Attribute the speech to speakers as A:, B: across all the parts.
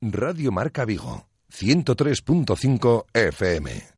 A: Radio Marca Vigo, 103.5 FM.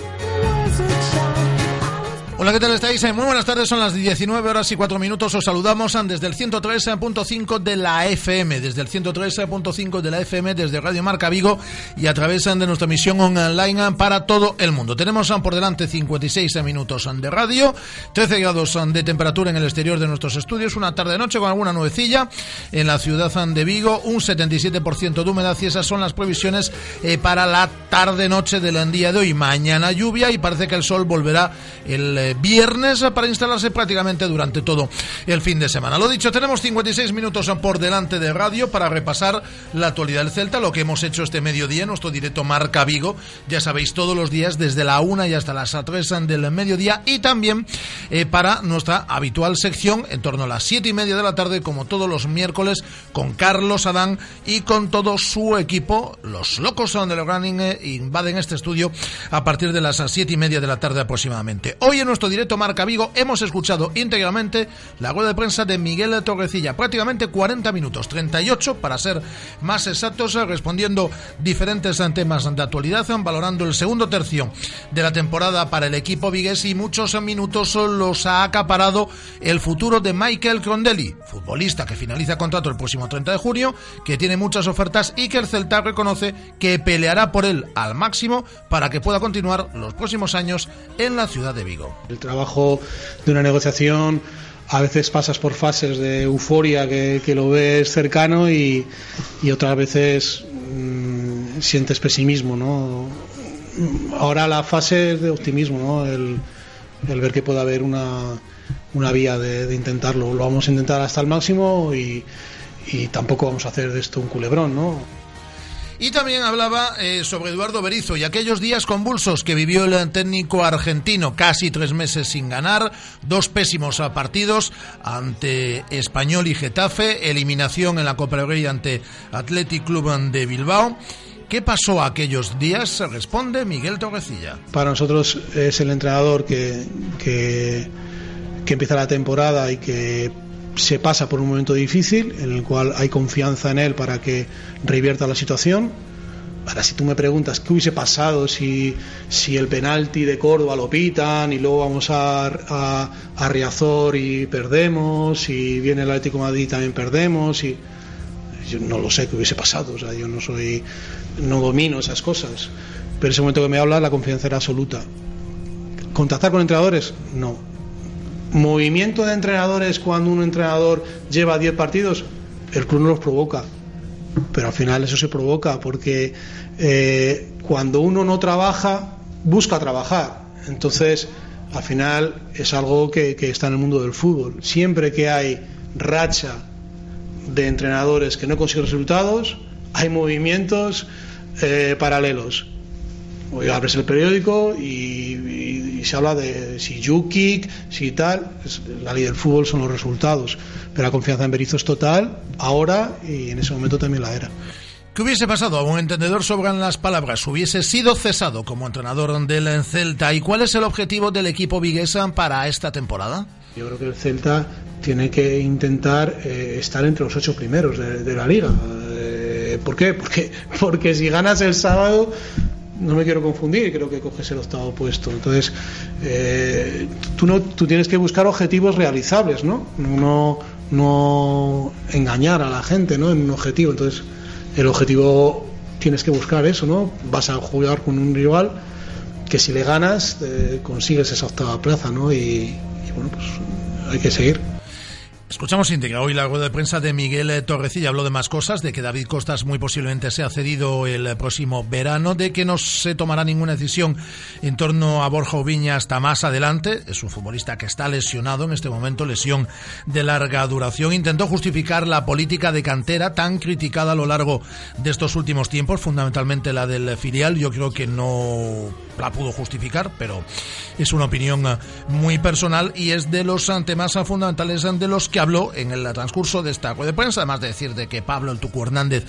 B: Hola, ¿qué tal estáis? Muy buenas tardes, son las 19 horas y 4 minutos. Os saludamos desde el 103.5 de la FM, desde el 103.5 de la FM, desde Radio Marca Vigo y a través de nuestra emisión online para todo el mundo. Tenemos por delante 56 minutos de radio, 13 grados de temperatura en el exterior de nuestros estudios, una tarde-noche con alguna nubecilla en la ciudad de Vigo, un 77% de humedad y esas son las previsiones eh, para la tarde-noche del día de hoy. Mañana lluvia y parece que el sol volverá el viernes para instalarse prácticamente durante todo el fin de semana. Lo dicho, tenemos 56 minutos por delante de radio para repasar la actualidad del Celta, lo que hemos hecho este mediodía, nuestro directo Marca Vigo, ya sabéis, todos los días desde la 1 y hasta las 3 del mediodía y también eh, para nuestra habitual sección en torno a las 7 y media de la tarde, como todos los miércoles, con Carlos Adán y con todo su equipo, los locos de los running eh, invaden este estudio a partir de las 7 y media de la tarde aproximadamente. Hoy en nuestro directo Marca Vigo hemos escuchado íntegramente la rueda de prensa de Miguel Torrecilla, prácticamente 40 minutos, 38 para ser más exactos, respondiendo diferentes temas de actualidad, valorando el segundo tercio de la temporada para el equipo vigués y muchos minutos los ha acaparado el futuro de Michael Crondelli, futbolista que finaliza contrato el próximo 30 de junio, que tiene muchas ofertas y que el Celta reconoce que peleará por él al máximo para que pueda continuar los próximos años en la ciudad de Vigo.
C: El trabajo de una negociación a veces pasas por fases de euforia que, lo ves cercano y, otras veces mm, sientes pesimismo, ¿no? Ahora la fase es de optimismo, ¿no? El, ver que puede haber una, una vía de, intentarlo. Lo vamos a intentar hasta el máximo y, y tampoco vamos a hacer de esto un culebrón, ¿no?
B: Y también hablaba eh, sobre Eduardo Berizo y aquellos días convulsos que vivió el técnico argentino, casi tres meses sin ganar, dos pésimos partidos ante Español y Getafe, eliminación en la Copa del ante Athletic Club de Bilbao. ¿Qué pasó aquellos días? Responde Miguel Torrecilla.
C: Para nosotros es el entrenador que, que, que empieza la temporada y que se pasa por un momento difícil en el cual hay confianza en él para que revierta la situación. Ahora, si tú me preguntas qué hubiese pasado si, si el penalti de Córdoba lo pitan y luego vamos a, a, Riazor y perdemos, y viene el Atlético Madrid también perdemos, y yo no lo sé qué hubiese pasado, o sea, yo no soy, no domino esas cosas, pero ese momento que me habla la confianza era absoluta. ¿Contactar con entrenadores? No, movimiento de entrenadores cuando un entrenador lleva 10 partidos, el club no los provoca. Pero al final eso se provoca porque eh, cuando uno no trabaja, busca trabajar. Entonces, al final es algo que, está en el mundo del fútbol. Siempre que hay racha de entrenadores que no consiguen resultados, hay movimientos eh, paralelos. Hoy abres el periódico y, se habla de si Jukic, si tal. la ley del fútbol son los resultados. Pero la confianza en Berizzo es total, ahora y en ese momento también la era.
B: ¿Qué hubiese pasado? A un entendedor sobran las palabras. ¿Hubiese sido cesado como entrenador del Celta? ¿Y cuál es el objetivo del equipo viguesa para esta temporada?
C: Yo creo que el Celta tiene que intentar eh, estar entre los ocho primeros de, la liga. Eh, ¿Por qué? Porque, porque si ganas el sábado no me quiero confundir y creo que coges el octavo puesto. Entonces, eh, tú, no, tú tienes que buscar objetivos realizables, ¿no? No, no engañar a la gente, ¿no? En un objetivo. Entonces, el objetivo tienes que buscar eso, ¿no? Vas a jugar con un rival que si le ganas eh, consigues esa octava plaza, ¿no? y bueno, pues hay que seguir.
B: Escuchamos íntegra hoy la rueda de prensa de Miguel Torrecilla. Habló de más cosas, de que David Costas muy posiblemente sea cedido el próximo verano, de que no se tomará ninguna decisión en torno a Borja Oviña hasta más adelante. Es un futbolista que está lesionado en este momento, lesión de larga duración. Intentó justificar la política de cantera tan criticada a lo largo de estos últimos tiempos, fundamentalmente la del filial. Yo creo que no la pudo justificar, pero es una opinión muy personal y es de los temas fundamentales de los que habló en el transcurso de esta rueda de prensa, además de decir de que Pablo el Tucu Hernández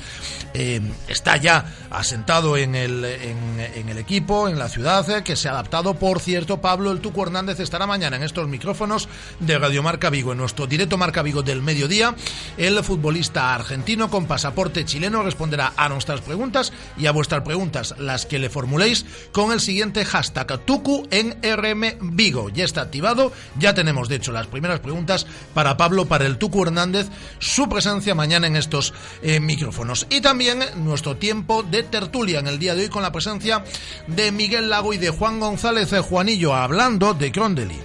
B: eh, está ya asentado en el, en, el equipo, en la ciudad, eh, que se ha adaptado. Por cierto, Pablo el Tucu Hernández estará mañana en estos micrófonos de Radio Marca Vigo, en nuestro directo Marca Vigo del mediodía. El futbolista argentino con pasaporte chileno responderá a nuestras preguntas y a vuestras preguntas, las que le formuléis, con el siguiente hashtag Tucu en RM Vigo. Ya está activado, ya tenemos de hecho las primeras preguntas para Pablo para el Tucu Hernández su presencia mañana en estos eh, micrófonos. Y también nuestro tiempo de tertulia en el día de hoy con la presencia de Miguel Lago y de Juan González de Juanillo hablando de Crondeli.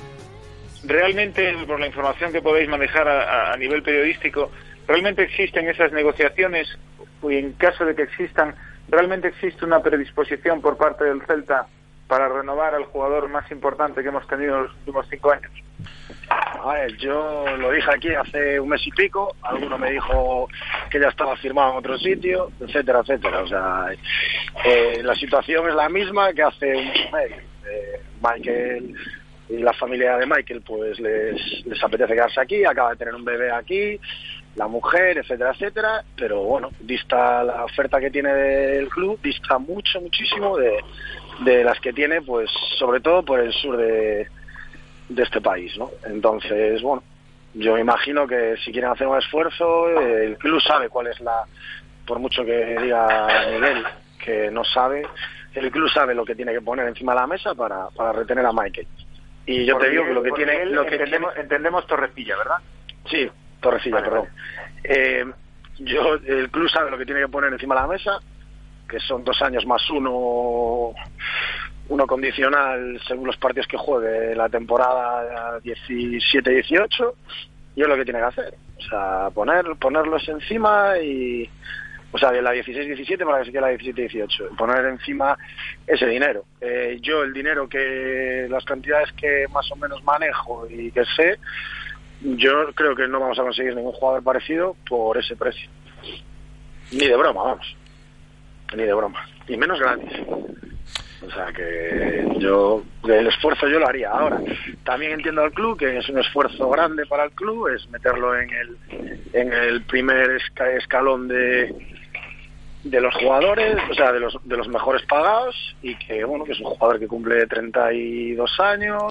D: Realmente, por la información que podéis manejar a, a nivel periodístico, ¿realmente existen esas negociaciones? Y en caso de que existan, ¿realmente existe una predisposición por parte del Celta para renovar al jugador más importante que hemos tenido en los últimos cinco años?
E: A ver, yo lo dije aquí hace un mes y pico, alguno me dijo que ya estaba firmado en otro sitio, etcétera, etcétera. O sea, eh, la situación es la misma que hace un mes. Eh, Michael y la familia de Michael pues les, les apetece quedarse aquí, acaba de tener un bebé aquí, la mujer, etcétera, etcétera, pero bueno, dista la oferta que tiene del club, dista mucho, muchísimo de, de las que tiene, pues sobre todo por el sur de, de este país, ¿no? Entonces, bueno, yo me imagino que si quieren hacer un esfuerzo, el club sabe cuál es la, por mucho que diga Miguel que no sabe, el club sabe lo que tiene que poner encima de la mesa para, para retener a Michael. Y yo te digo que lo que tiene, lo que
D: entendemos, entendemos Torrecilla, ¿verdad?
E: Sí, Torrecilla, perdón. Eh, yo, el club sabe lo que tiene que poner encima de la mesa, que son dos años más uno uno condicional según los partidos que juegue la temporada 17-18 y es lo que tiene que hacer. O sea, poner, ponerlos encima y... O sea, de la 16-17 para que se quede la 17-18. Poner encima ese dinero. Eh, yo el dinero que... Las cantidades que más o menos manejo y que sé, yo creo que no vamos a conseguir ningún jugador parecido por ese precio. Ni de broma, vamos. Ni de broma. Y menos gratis. O sea que yo, el esfuerzo yo lo haría. Ahora, también entiendo al club que es un esfuerzo grande para el club, es meterlo en el, en el primer escalón de, de los jugadores, o sea, de los, de los mejores pagados y que, bueno, que es un jugador que cumple 32 años.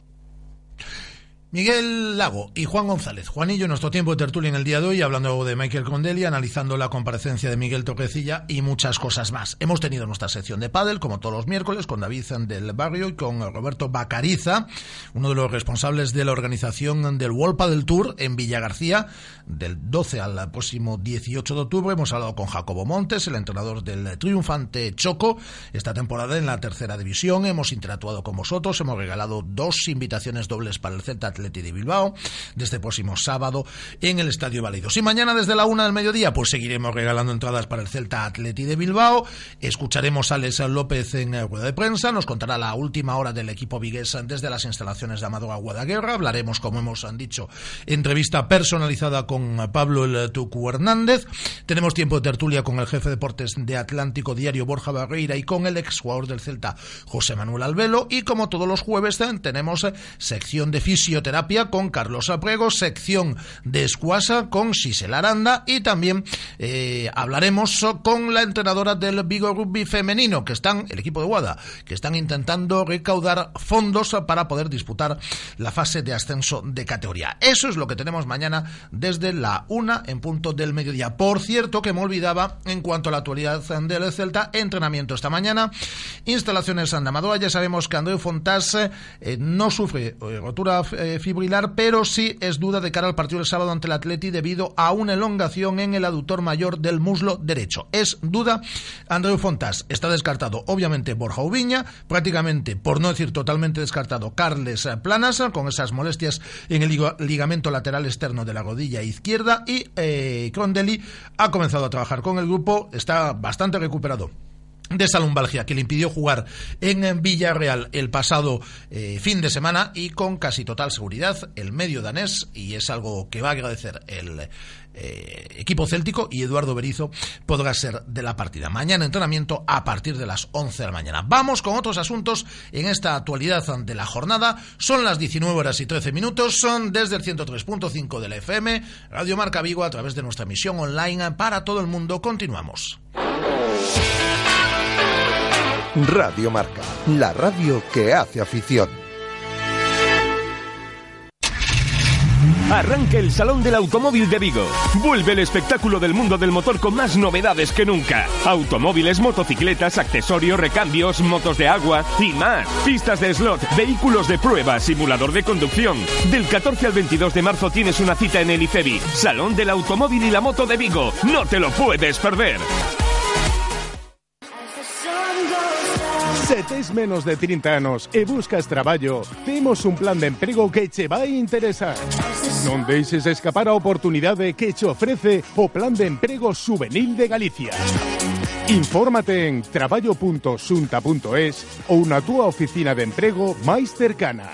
B: Miguel Lago y Juan González. Juanillo, nuestro tiempo de tertulia en el día de hoy, hablando de Michael Condelli, analizando la comparecencia de Miguel Toquecilla y muchas cosas más. Hemos tenido nuestra sección de pádel, como todos los miércoles, con David del Barrio y con Roberto Bacariza, uno de los responsables de la organización del World Padel Tour en Villa García, del 12 al próximo 18 de octubre. Hemos hablado con Jacobo Montes, el entrenador del triunfante Choco, esta temporada en la tercera división. Hemos interactuado con vosotros, hemos regalado dos invitaciones dobles para el Z Atleti de Bilbao de este próximo sábado en el Estadio Válidos. Y mañana desde la una del mediodía pues seguiremos regalando entradas para el Celta Atleti de Bilbao. Escucharemos a Alex López en rueda de prensa, nos contará la última hora del equipo vigués desde las instalaciones de Amador Guadaguerra. Hablaremos, como hemos dicho, entrevista personalizada con Pablo el Tucu Hernández. Tenemos tiempo de tertulia con el jefe de deportes de Atlántico Diario Borja Barreira y con el ex jugador del Celta José Manuel Albelo. Y como todos los jueves tenemos sección de fisioterapia fisioterapia con Carlos Apriego, sección de escuasa con Gisela Aranda y también eh, hablaremos con la entrenadora del Vigo Rugby femenino, que están, el equipo de Guada, que están intentando recaudar fondos para poder disputar la fase de ascenso de categoría. Eso es lo que tenemos mañana desde la una en punto del mediodía. Por cierto, que me olvidaba en cuanto a la actualidad del Celta, entrenamiento esta mañana, instalaciones San Amadora, ya sabemos que Andreu Fontás eh, no sufre eh, rotura fibrilar, pero sí es duda de cara al partido del sábado ante el Atleti debido a una elongación en el aductor mayor del muslo derecho. Es duda Andreu Fontás. Está descartado, obviamente, Borja Ubiña, prácticamente, por no decir totalmente descartado, Carles Planas, con esas molestias en el ligamento lateral externo de la rodilla izquierda, y eh, Crondelli ha comenzado a trabajar con el grupo, está bastante recuperado de esa lumbalgia que le impidió jugar en Villarreal el pasado eh, fin de semana y con casi total seguridad el medio danés y es algo que va a agradecer el eh, equipo céltico y Eduardo Berizo podrá ser de la partida. Mañana entrenamiento a partir de las 11 de la mañana. Vamos con otros asuntos en esta actualidad de la jornada. Son las 19 horas y 13 minutos. Son desde el 103.5 de la FM, Radio Marca Vigo a través de nuestra emisión online para todo el mundo. Continuamos.
A: Radio Marca, la radio que hace afición.
F: Arranca el Salón del Automóvil de Vigo. Vuelve el espectáculo del mundo del motor con más novedades que nunca. Automóviles, motocicletas, accesorios, recambios, motos de agua y más. Pistas de slot, vehículos de prueba, simulador de conducción. Del 14 al 22 de marzo tienes una cita en el IFEBI. Salón del Automóvil y la Moto de Vigo. No te lo puedes perder.
G: Se tes menos de 30 anos e buscas traballo, temos un plan de emprego que che vai interesar. Non deixes escapar a oportunidade que che ofrece o Plan de Emprego Juvenil de Galicia. Infórmate en traballo.xunta.es ou na túa oficina de emprego máis cercana.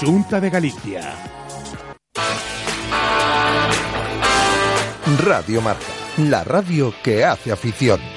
G: Xunta de Galicia.
A: Radio Marca, la radio que hace afición.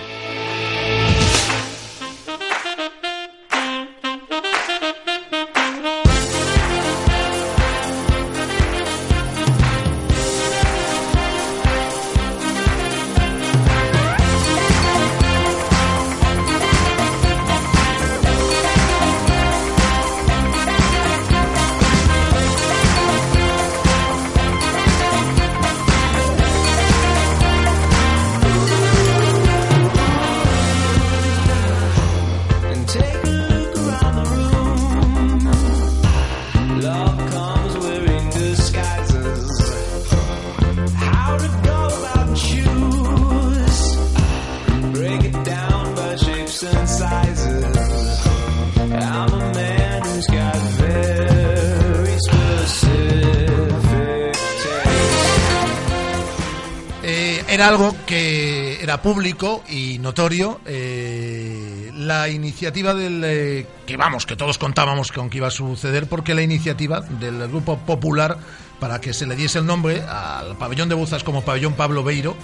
B: Era algo que era público y notorio. Eh, la iniciativa del. Eh, que vamos, que todos contábamos con que iba a suceder, porque la iniciativa del Grupo Popular para que se le diese el nombre al pabellón de Buzas como Pabellón Pablo Beiro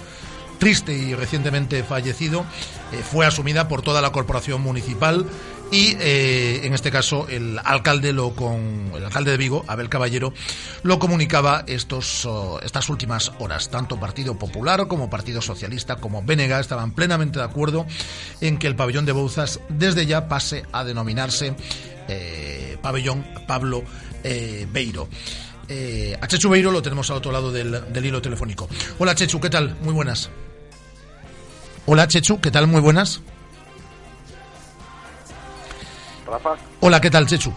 B: triste y recientemente fallecido, eh, fue asumida por toda la corporación municipal y eh, en este caso el alcalde lo con el alcalde de Vigo, Abel Caballero, lo comunicaba estos oh, estas últimas horas. Tanto Partido Popular como Partido Socialista como BNG estaban plenamente de acuerdo en que el pabellón de Bouzas desde ya pase a denominarse eh, pabellón Pablo Beiro. a Chechu Beiro lo tenemos al otro lado del, del hilo telefónico. Hola Chechu, ¿qué tal? Muy buenas. Hola Chechu, ¿qué tal? Muy buenas.
E: Rafa.
B: Hola, ¿qué tal Chechu?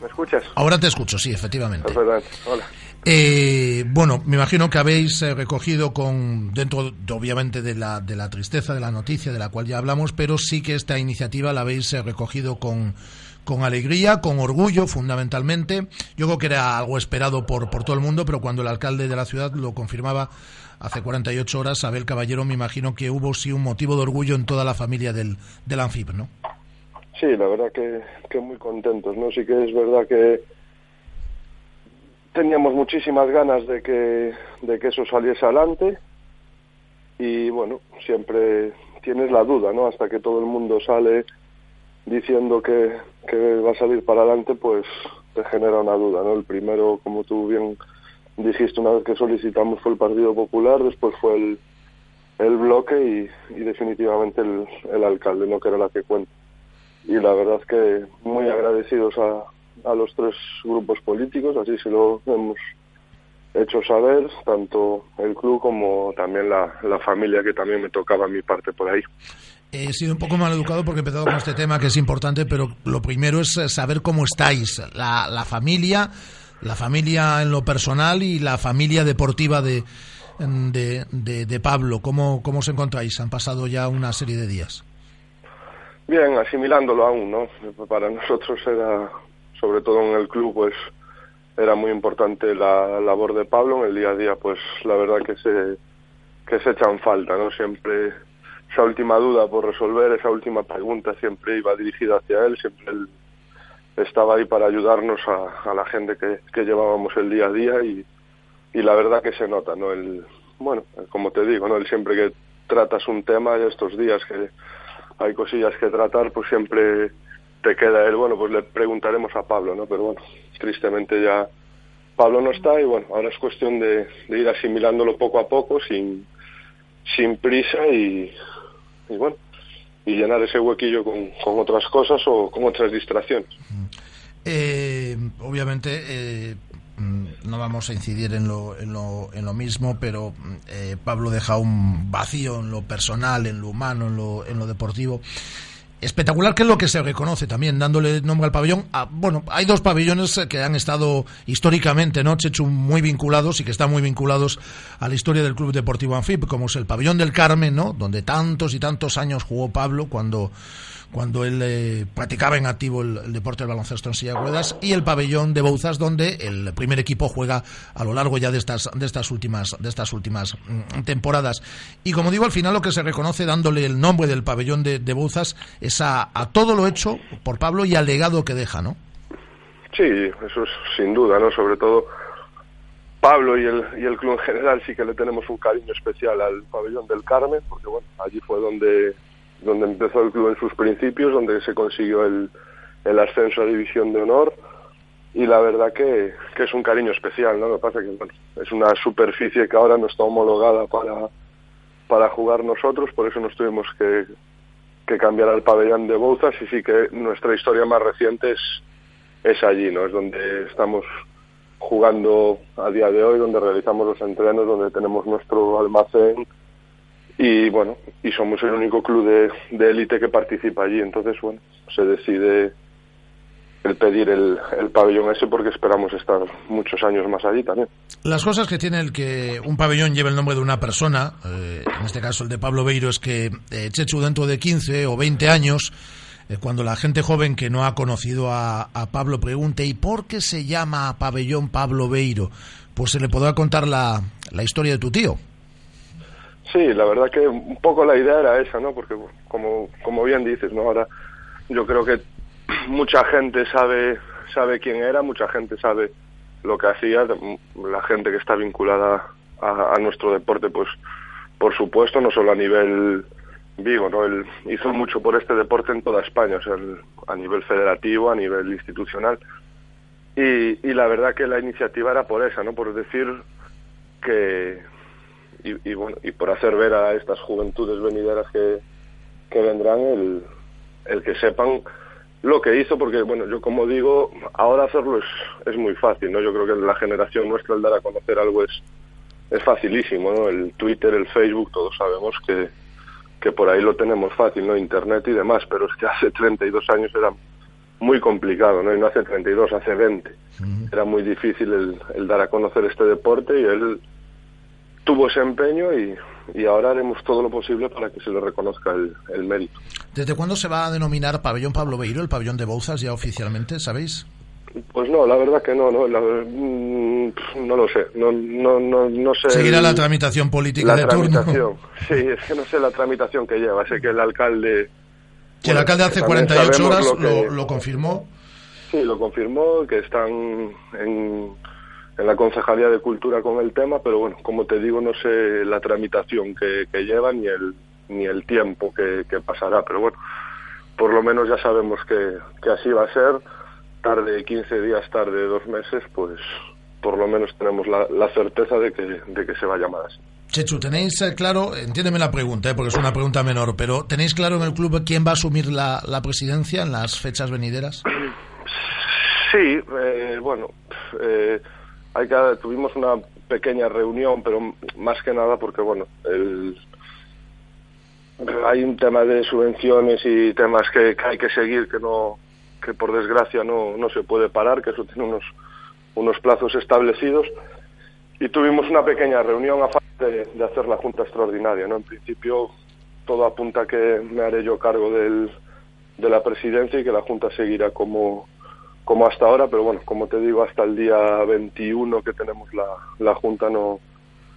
E: ¿Me escuchas?
B: Ahora te escucho, sí, efectivamente.
E: Es verdad. Hola.
B: Eh, bueno, me imagino que habéis eh, recogido con dentro, de, obviamente, de la, de la tristeza de la noticia de la cual ya hablamos, pero sí que esta iniciativa la habéis eh, recogido con, con alegría, con orgullo, fundamentalmente. Yo creo que era algo esperado por, por todo el mundo, pero cuando el alcalde de la ciudad lo confirmaba hace 48 horas, Abel Caballero, me imagino que hubo sí un motivo de orgullo en toda la familia del, del Anfib, ¿no?
H: Sí, la verdad que, muy contentos, ¿no? Sí que es verdad que teníamos muchísimas ganas de que, eso saliese adelante y bueno, siempre tienes la duda, ¿no? Hasta que todo el mundo sale diciendo que, que va a salir para adelante, pues te genera una duda, ¿no? El primero, como tú bien dijiste una vez que solicitamos, fue el Partido Popular, después fue el, el bloque y, definitivamente el, alcalde, no que era la que cuenta. Y la verdad que muy agradecidos a, a los tres grupos políticos, así se lo hemos hecho saber, tanto el club como también la, la familia que también me tocaba mi parte por ahí.
B: He sido un poco mal educado porque he empezado con este tema que es importante, pero lo primero es saber cómo estáis, la, la familia, la familia en lo personal y la familia deportiva de, de, de, Pablo. ¿Cómo, ¿Cómo os encontráis? Han pasado ya una serie de días.
H: Bien, asimilándolo aún, ¿no? Para nosotros era, sobre todo en el club, pues era muy importante la labor de Pablo. En el día a día, pues la verdad que se, que se echan falta, ¿no? Siempre esa última duda por resolver, esa última pregunta siempre iba dirigida hacia él, siempre él estaba ahí para ayudarnos a, a la gente que, que, llevábamos el día a día y, y la verdad que se nota, ¿no? El, bueno, como te digo, ¿no? El siempre que tratas un tema estos días que hay cosillas que tratar, pues siempre te queda él, bueno, pues le preguntaremos a Pablo, ¿no? Pero bueno, tristemente ya Pablo no está y bueno, ahora es cuestión de, ir asimilándolo poco a poco, sin, sin prisa y, y bueno, y llenar ese huequillo con, con otras cosas o con otras distracciones.
B: Eh, obviamente, eh, no vamos a incidir en lo, en lo, en lo mismo, pero eh, Pablo deja un vacío en lo personal, en lo humano, en lo, en lo deportivo espectacular, que es lo que se reconoce también, dándole nombre al pabellón. Ah, bueno, hay dos pabellones que han estado históricamente, ¿no? Chechu, muy vinculados y que están muy vinculados a la historia del Club Deportivo Anfib, como es el pabellón del Carmen, ¿no? Donde tantos y tantos años jugó Pablo cuando cuando él eh, practicaba en activo el, deporte del baloncesto en silla de ruedas, y el pabellón de Bouzas, donde el primer equipo juega a lo largo ya de estas, de estas últimas, de estas últimas mm, temporadas. Y como digo, al final lo que se reconoce dándole el nombre del pabellón de, de Bouzas es a, todo lo hecho por Pablo y al legado que deja, ¿no?
H: Sí, eso es sin duda, ¿no? Sobre todo Pablo y el, y el club en general sí que le tenemos un cariño especial al pabellón del Carmen, porque bueno, allí fue donde donde empezó el club en sus principios, donde se consiguió el, ascenso a División de Honor y la verdad que, que, es un cariño especial, ¿no? Lo que pasa es que bueno, es una superficie que ahora no está homologada para, para jugar nosotros, por eso nos tuvimos que, que cambiar al pabellón de Bouzas y sí que nuestra historia más reciente es, es allí, ¿no? Es donde estamos jugando a día de hoy, donde realizamos los entrenos, donde tenemos nuestro almacén, y bueno, y somos el único club de élite que participa allí, entonces bueno, se decide el pedir el, el, pabellón ese porque esperamos estar muchos años más allí también.
B: Las cosas que tiene el que un pabellón lleve el nombre de una persona, eh, en este caso el de Pablo Beiro, es que eh, Chechu dentro de 15 o 20 años, eh, cuando la gente joven que no ha conocido a, a, Pablo pregunte ¿y por qué se llama pabellón Pablo Beiro? Pues se le podrá contar la, la historia de tu tío.
H: Sí, la verdad que un poco la idea era esa, ¿no? Porque como, como bien dices, ¿no? Ahora yo creo que mucha gente sabe sabe quién era, mucha gente sabe lo que hacía, la gente que está vinculada a, nuestro deporte, pues por supuesto, no solo a nivel Vigo, ¿no? Él hizo mucho por este deporte en toda España, o sea, a nivel federativo, a nivel institucional. Y, y la verdad que la iniciativa era por esa, ¿no? Por decir que, y, y, bueno, y por hacer ver a estas juventudes venideras que, que vendrán el, el que sepan lo que hizo, porque bueno, yo como digo, ahora hacerlo es, es muy fácil, ¿no? Yo creo que la generación nuestra el dar a conocer algo es, es facilísimo, ¿no? El Twitter, el Facebook, todos sabemos que, que por ahí lo tenemos fácil, ¿no? Internet y demás, pero es que hace 32 años era muy complicado, ¿no? Y no hace 32, hace 20. Era muy difícil el, el dar a conocer este deporte y él tuvo ese empeño y, y, ahora haremos todo lo posible para que se le reconozca el, el, mérito.
B: ¿Desde cuándo se va a denominar pabellón Pablo Beiro, el pabellón de Bouzas ya oficialmente, sabéis?
H: Pues no, la verdad que no, no, la, mm, no lo sé, no, no, no, no sé.
B: Seguirá la tramitación política
H: la
B: de
H: tramitación.
B: turno.
H: Sí, es que no sé la tramitación que lleva, sé que el alcalde...
B: Que bueno, el alcalde hace 48 horas lo, que, lo, lo confirmó.
H: Sí, lo confirmó, que están en en la Concejalía de Cultura con el tema, pero bueno, como te digo, no sé la tramitación que, que lleva ni el, ni el tiempo que, que, pasará, pero bueno, por lo menos ya sabemos que, que así va a ser, tarde 15 días, tarde dos meses, pues por lo menos tenemos la, la certeza de que, de que se va a llamar así.
B: Chechu, ¿tenéis eh, claro, entiéndeme la pregunta, eh, porque es una pregunta menor, pero ¿tenéis claro en el club quién va a asumir la, la presidencia en las fechas venideras?
H: Sí, eh, bueno, eh, hay que, tuvimos una pequeña reunión, pero más que nada porque, bueno, el, hay un tema de subvenciones y temas que, que hay que seguir que no que por desgracia no, no se puede parar, que eso tiene unos, unos plazos establecidos. Y tuvimos una pequeña reunión a de, de hacer la Junta Extraordinaria. ¿no? En principio, todo apunta a que me haré yo cargo del, de la presidencia y que la Junta seguirá como, como hasta ahora, pero bueno, como te digo, hasta el día 21 que tenemos la, la Junta no,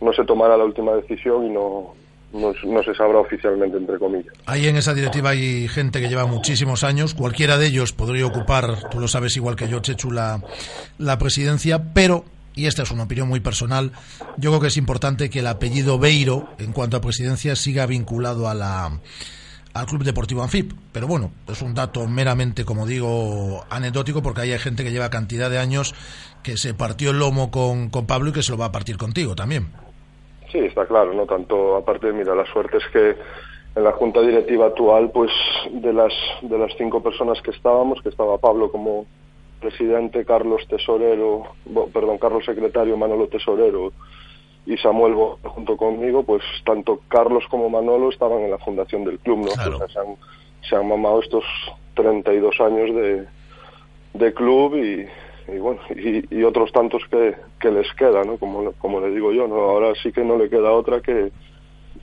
H: no se tomará la última decisión y no, no, se sabrá oficialmente, entre comillas.
B: Ahí en esa directiva hay gente que lleva muchísimos años, cualquiera de ellos podría ocupar, tú lo sabes igual que yo, Chechu, la, la presidencia, pero, y esta es una opinión muy personal, yo creo que es importante que el apellido Beiro, en cuanto a presidencia, siga vinculado a la al Club Deportivo Anfip. Pero bueno, es un dato meramente, como digo, anecdótico, porque hay gente que lleva cantidad de años que se partió el lomo con, con Pablo y que se lo va a partir contigo también.
H: Sí, está claro, no tanto, aparte, mira, la suerte es que en la junta directiva actual, pues de las de las cinco personas que estábamos, que estaba Pablo como presidente, Carlos Tesorero, perdón, Carlos secretario, Manolo Tesorero y Samuel junto conmigo, pues tanto Carlos como Manolo estaban en la fundación del club, ¿no?
B: Claro.
H: O sea, se, han, se han mamado estos 32 años de, de club y, y bueno, y, y, otros tantos que, que les queda, ¿no? Como, como le digo yo, ¿no? Ahora sí que no le queda otra que,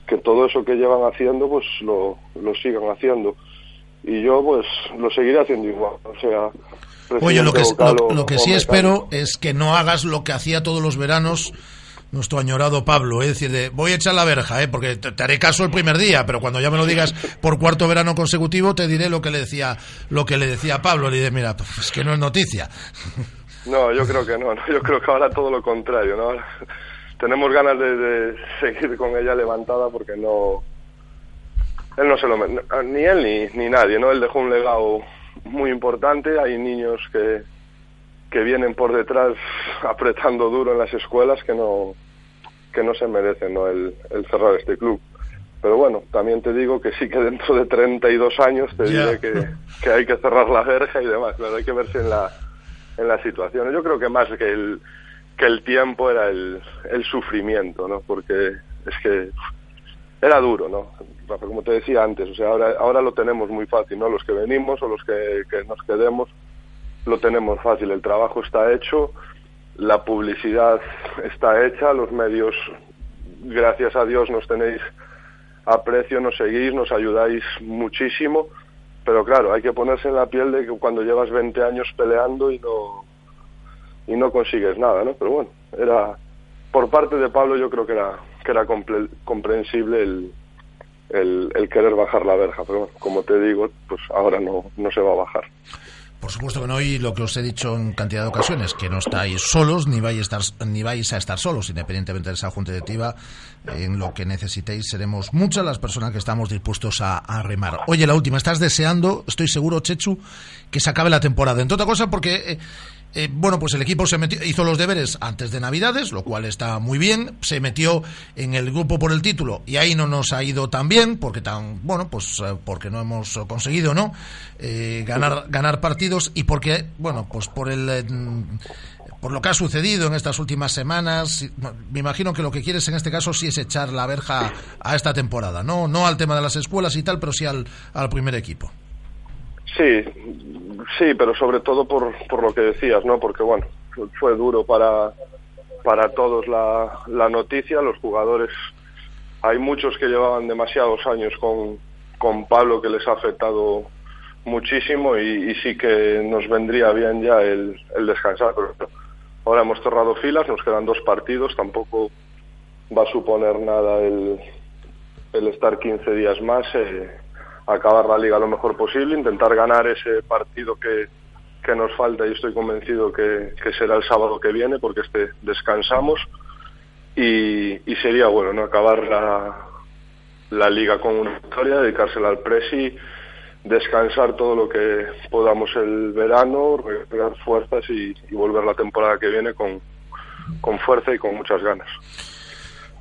H: que todo eso que llevan haciendo, pues lo, lo sigan haciendo. Y yo, pues, lo seguiré haciendo igual. O sea,
B: Oye, lo que, lo, lo que sí espero es que no hagas lo que hacía todos los veranos nuestro añorado Pablo, es decir, de, voy a echar la verja, ¿eh? porque te, haré caso el primer día, pero cuando ya me lo digas por cuarto verano consecutivo, te diré lo que le decía, lo que le decía Pablo. Le diré, mira, es que no es noticia.
H: No, yo creo que no, no, yo creo que ahora todo lo contrario, ¿no? tenemos ganas de, de, seguir con ella levantada porque no, él no se lo ni él ni, ni nadie, ¿no? Él dejó un legado muy importante, hay niños que, que vienen por detrás apretando duro en las escuelas que no que no se merecen ¿no? El, el, cerrar este club. Pero bueno, también te digo que sí que dentro de 32 años te yeah. diré que, que, hay que cerrar la verja y demás, pero hay que verse en la, en la situación. Yo creo que más que el, que el tiempo era el, el sufrimiento, ¿no? Porque es que era duro, ¿no? Como te decía antes, o sea, ahora, ahora lo tenemos muy fácil, ¿no? Los que venimos o los que, que nos quedemos, lo tenemos fácil, el trabajo está hecho, la publicidad está hecha, los medios, gracias a Dios, nos tenéis aprecio, nos seguís, nos ayudáis muchísimo, pero claro, hay que ponerse en la piel de que cuando llevas 20 años peleando y no y no consigues nada, ¿no? Pero bueno, era por parte de Pablo yo creo que era que era comprensible el, el, el querer bajar la verja, pero bueno, como te digo, pues ahora no, no se va a bajar.
B: Por supuesto que no, y lo que os he dicho en cantidad de ocasiones, que no estáis solos, ni vais a estar, ni vais a estar solos, independientemente de esa junta directiva, en lo que necesitéis seremos muchas las personas que estamos dispuestos a, remar. Oye, la última, estás deseando, estoy seguro, Chechu, que se acabe la temporada. Entre otra cosa, porque... Eh, eh, bueno, pues el equipo se metió, hizo los deberes antes de Navidades, lo cual está muy bien. Se metió en el grupo por el título y ahí no nos ha ido tan bien, porque tan, bueno, pues eh, porque no hemos conseguido, ¿no? Eh, ganar, ganar partidos y porque, bueno, pues por el por lo que ha sucedido en estas últimas semanas, me imagino que lo que quieres en este caso sí es echar la verja a esta temporada, no, no al tema de las escuelas y tal, pero sí al, al primer equipo.
H: Sí, sí, pero sobre todo por, por lo que decías, ¿no? Porque, bueno, fue duro para, para todos la, la noticia, los jugadores, hay muchos que llevaban demasiados años con, con Pablo que les ha afectado muchísimo y, sí que nos vendría bien ya el, el descansar, ahora hemos cerrado filas, nos quedan dos partidos, tampoco va a suponer nada el, el estar 15 días más. Eh, acabar la liga lo mejor posible, intentar ganar ese partido que, que nos falta y estoy convencido que, que, será el sábado que viene porque este descansamos y, y sería bueno no acabar la, la liga con una victoria, dedicársela al Presi descansar todo lo que podamos el verano, recuperar fuerzas y, volver la temporada que viene con, con fuerza y con muchas ganas.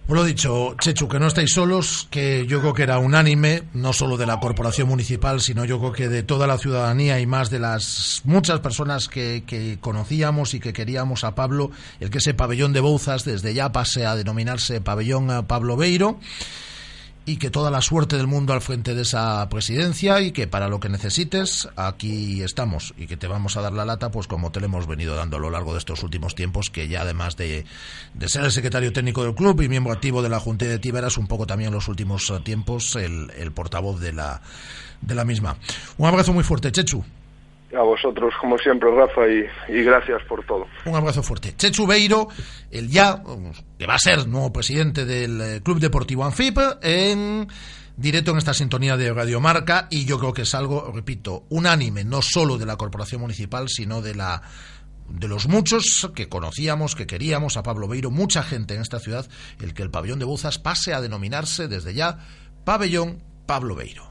B: Pues lo dicho, Chechu, que no estáis solos, que yo creo que era unánime, no solo de la corporación municipal, sino yo creo que de toda la ciudadanía y más de las muchas personas que, conocíamos y que queríamos a Pablo, el que ese pabellón de Bouzas desde ya pase a denominarse pabellón Pablo Beiro y que toda la suerte del mundo al frente de esa presidencia y que para lo que necesites aquí estamos y que te vamos a dar la lata pues como te lo hemos venido dando a lo largo de estos últimos tiempos que ya además de, ser el secretario técnico del club y miembro activo de la Junta de Tíberas un poco también en los últimos eh, tiempos el, el portavoz de la, de la misma. Un abrazo muy fuerte, Chechu.
H: A vosotros, como siempre, Rafa, y, gracias por todo.
B: Un abrazo fuerte. Chechu Beiro, el ya, que va a ser nuevo presidente del eh, Club Deportivo Anfip, en directo en esta sintonía de Radio Marca, y yo creo que es algo, repito, unánime, no solo de la Corporación Municipal, sino de la de los muchos que conocíamos, que queríamos a Pablo Beiro, mucha gente en esta ciudad, el que el pabellón de Buzas pase a denominarse desde ya Pabellón Pablo Beiro.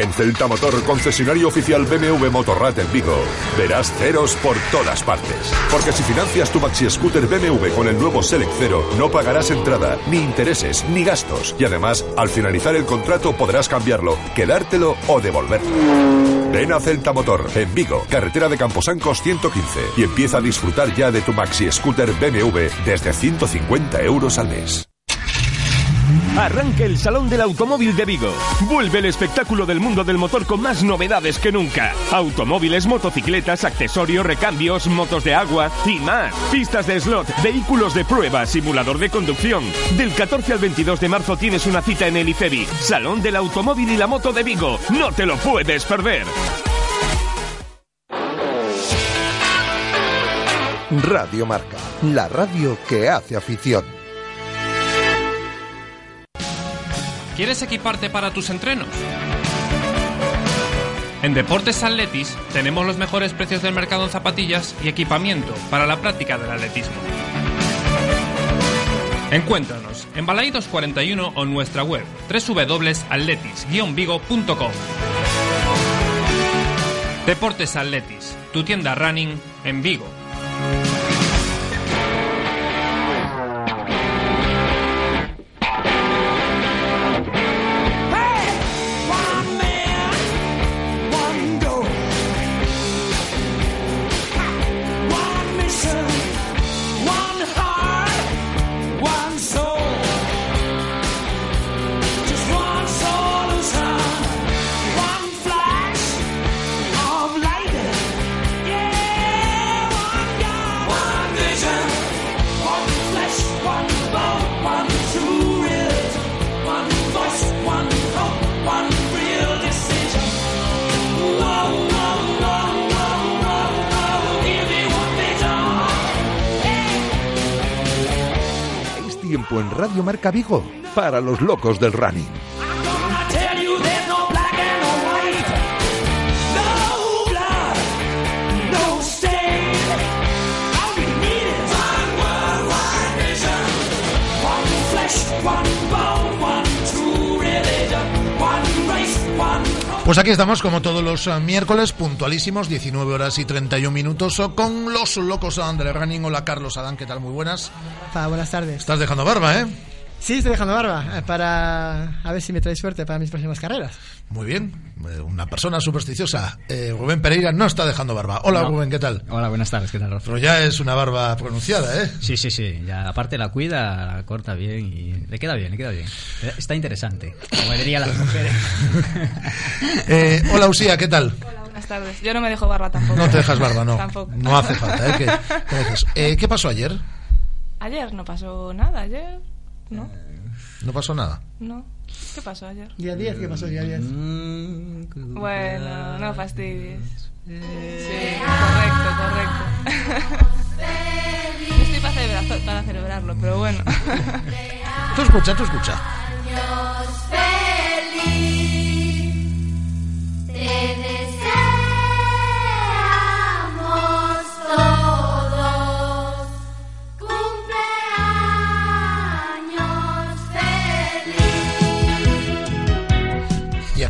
I: En Celta Motor, concesionario oficial BMW Motorrad en Vigo, verás ceros por todas partes. Porque si financias tu maxi scooter BMW con el nuevo Select Cero, no pagarás entrada, ni intereses, ni gastos. Y además, al finalizar el contrato podrás cambiarlo, quedártelo o devolverlo. Ven a Celta Motor, en Vigo, carretera de Camposancos 115, y empieza a disfrutar ya de tu maxi scooter BMW desde 150 euros al mes.
F: Arranca el Salón del Automóvil de Vigo. Vuelve el espectáculo del mundo del motor con más novedades que nunca. Automóviles, motocicletas, accesorios, recambios, motos de agua y más. Pistas de slot, vehículos de prueba, simulador de conducción. Del 14 al 22 de marzo tienes una cita en el IFEBI. Salón del Automóvil y la Moto de Vigo. No te lo puedes perder.
A: Radio Marca, la radio que hace afición.
J: ¿Quieres equiparte para tus entrenos? En Deportes Atletis tenemos los mejores precios del mercado en zapatillas y equipamiento para la práctica del atletismo. Encuéntranos en Balaidos 41 o en nuestra web www.atletis-vigo.com. Deportes Atletis, tu tienda running en Vigo.
A: Marca Vigo para los locos del running.
B: Pues aquí estamos como todos los eh, miércoles, puntualísimos, 19 horas y 31 minutos, con los locos del running. Hola Carlos Adán, ¿qué tal? Muy buenas.
K: buenas tardes.
B: Estás dejando barba, ¿eh?
K: Sí, estoy dejando barba eh, para a ver si me trae suerte para mis próximas carreras.
B: Muy bien, eh, una persona supersticiosa. Eh, Rubén Pereira no está dejando barba. Hola Rubén, ¿qué tal?
L: Hola, buenas tardes, ¿qué tal?
B: Pero ya es una barba pronunciada, ¿eh?
L: Sí, sí, sí. Ya aparte la cuida, la corta bien y le queda bien, le queda bien. Está interesante, como dirían las mujeres.
B: hola Usía, ¿qué tal?
M: Hola, buenas tardes. Yo no me dejo barba tampoco.
B: No te dejas barba, no. tampoco. No hace falta, ¿eh? ¿Qué, ¿Qué pasó ayer?
M: Ayer no pasó nada, ayer ¿no?
B: ¿No pasó nada?
M: No. ¿Qué pasó ayer?
K: Día 10, ¿qué pasó día 10?
M: Bueno, no fastidies. Sí, correcto, correcto. Estoy para, celebrar, para celebrarlo, pero bueno.
B: Tú escucha, tú escucha.
N: Te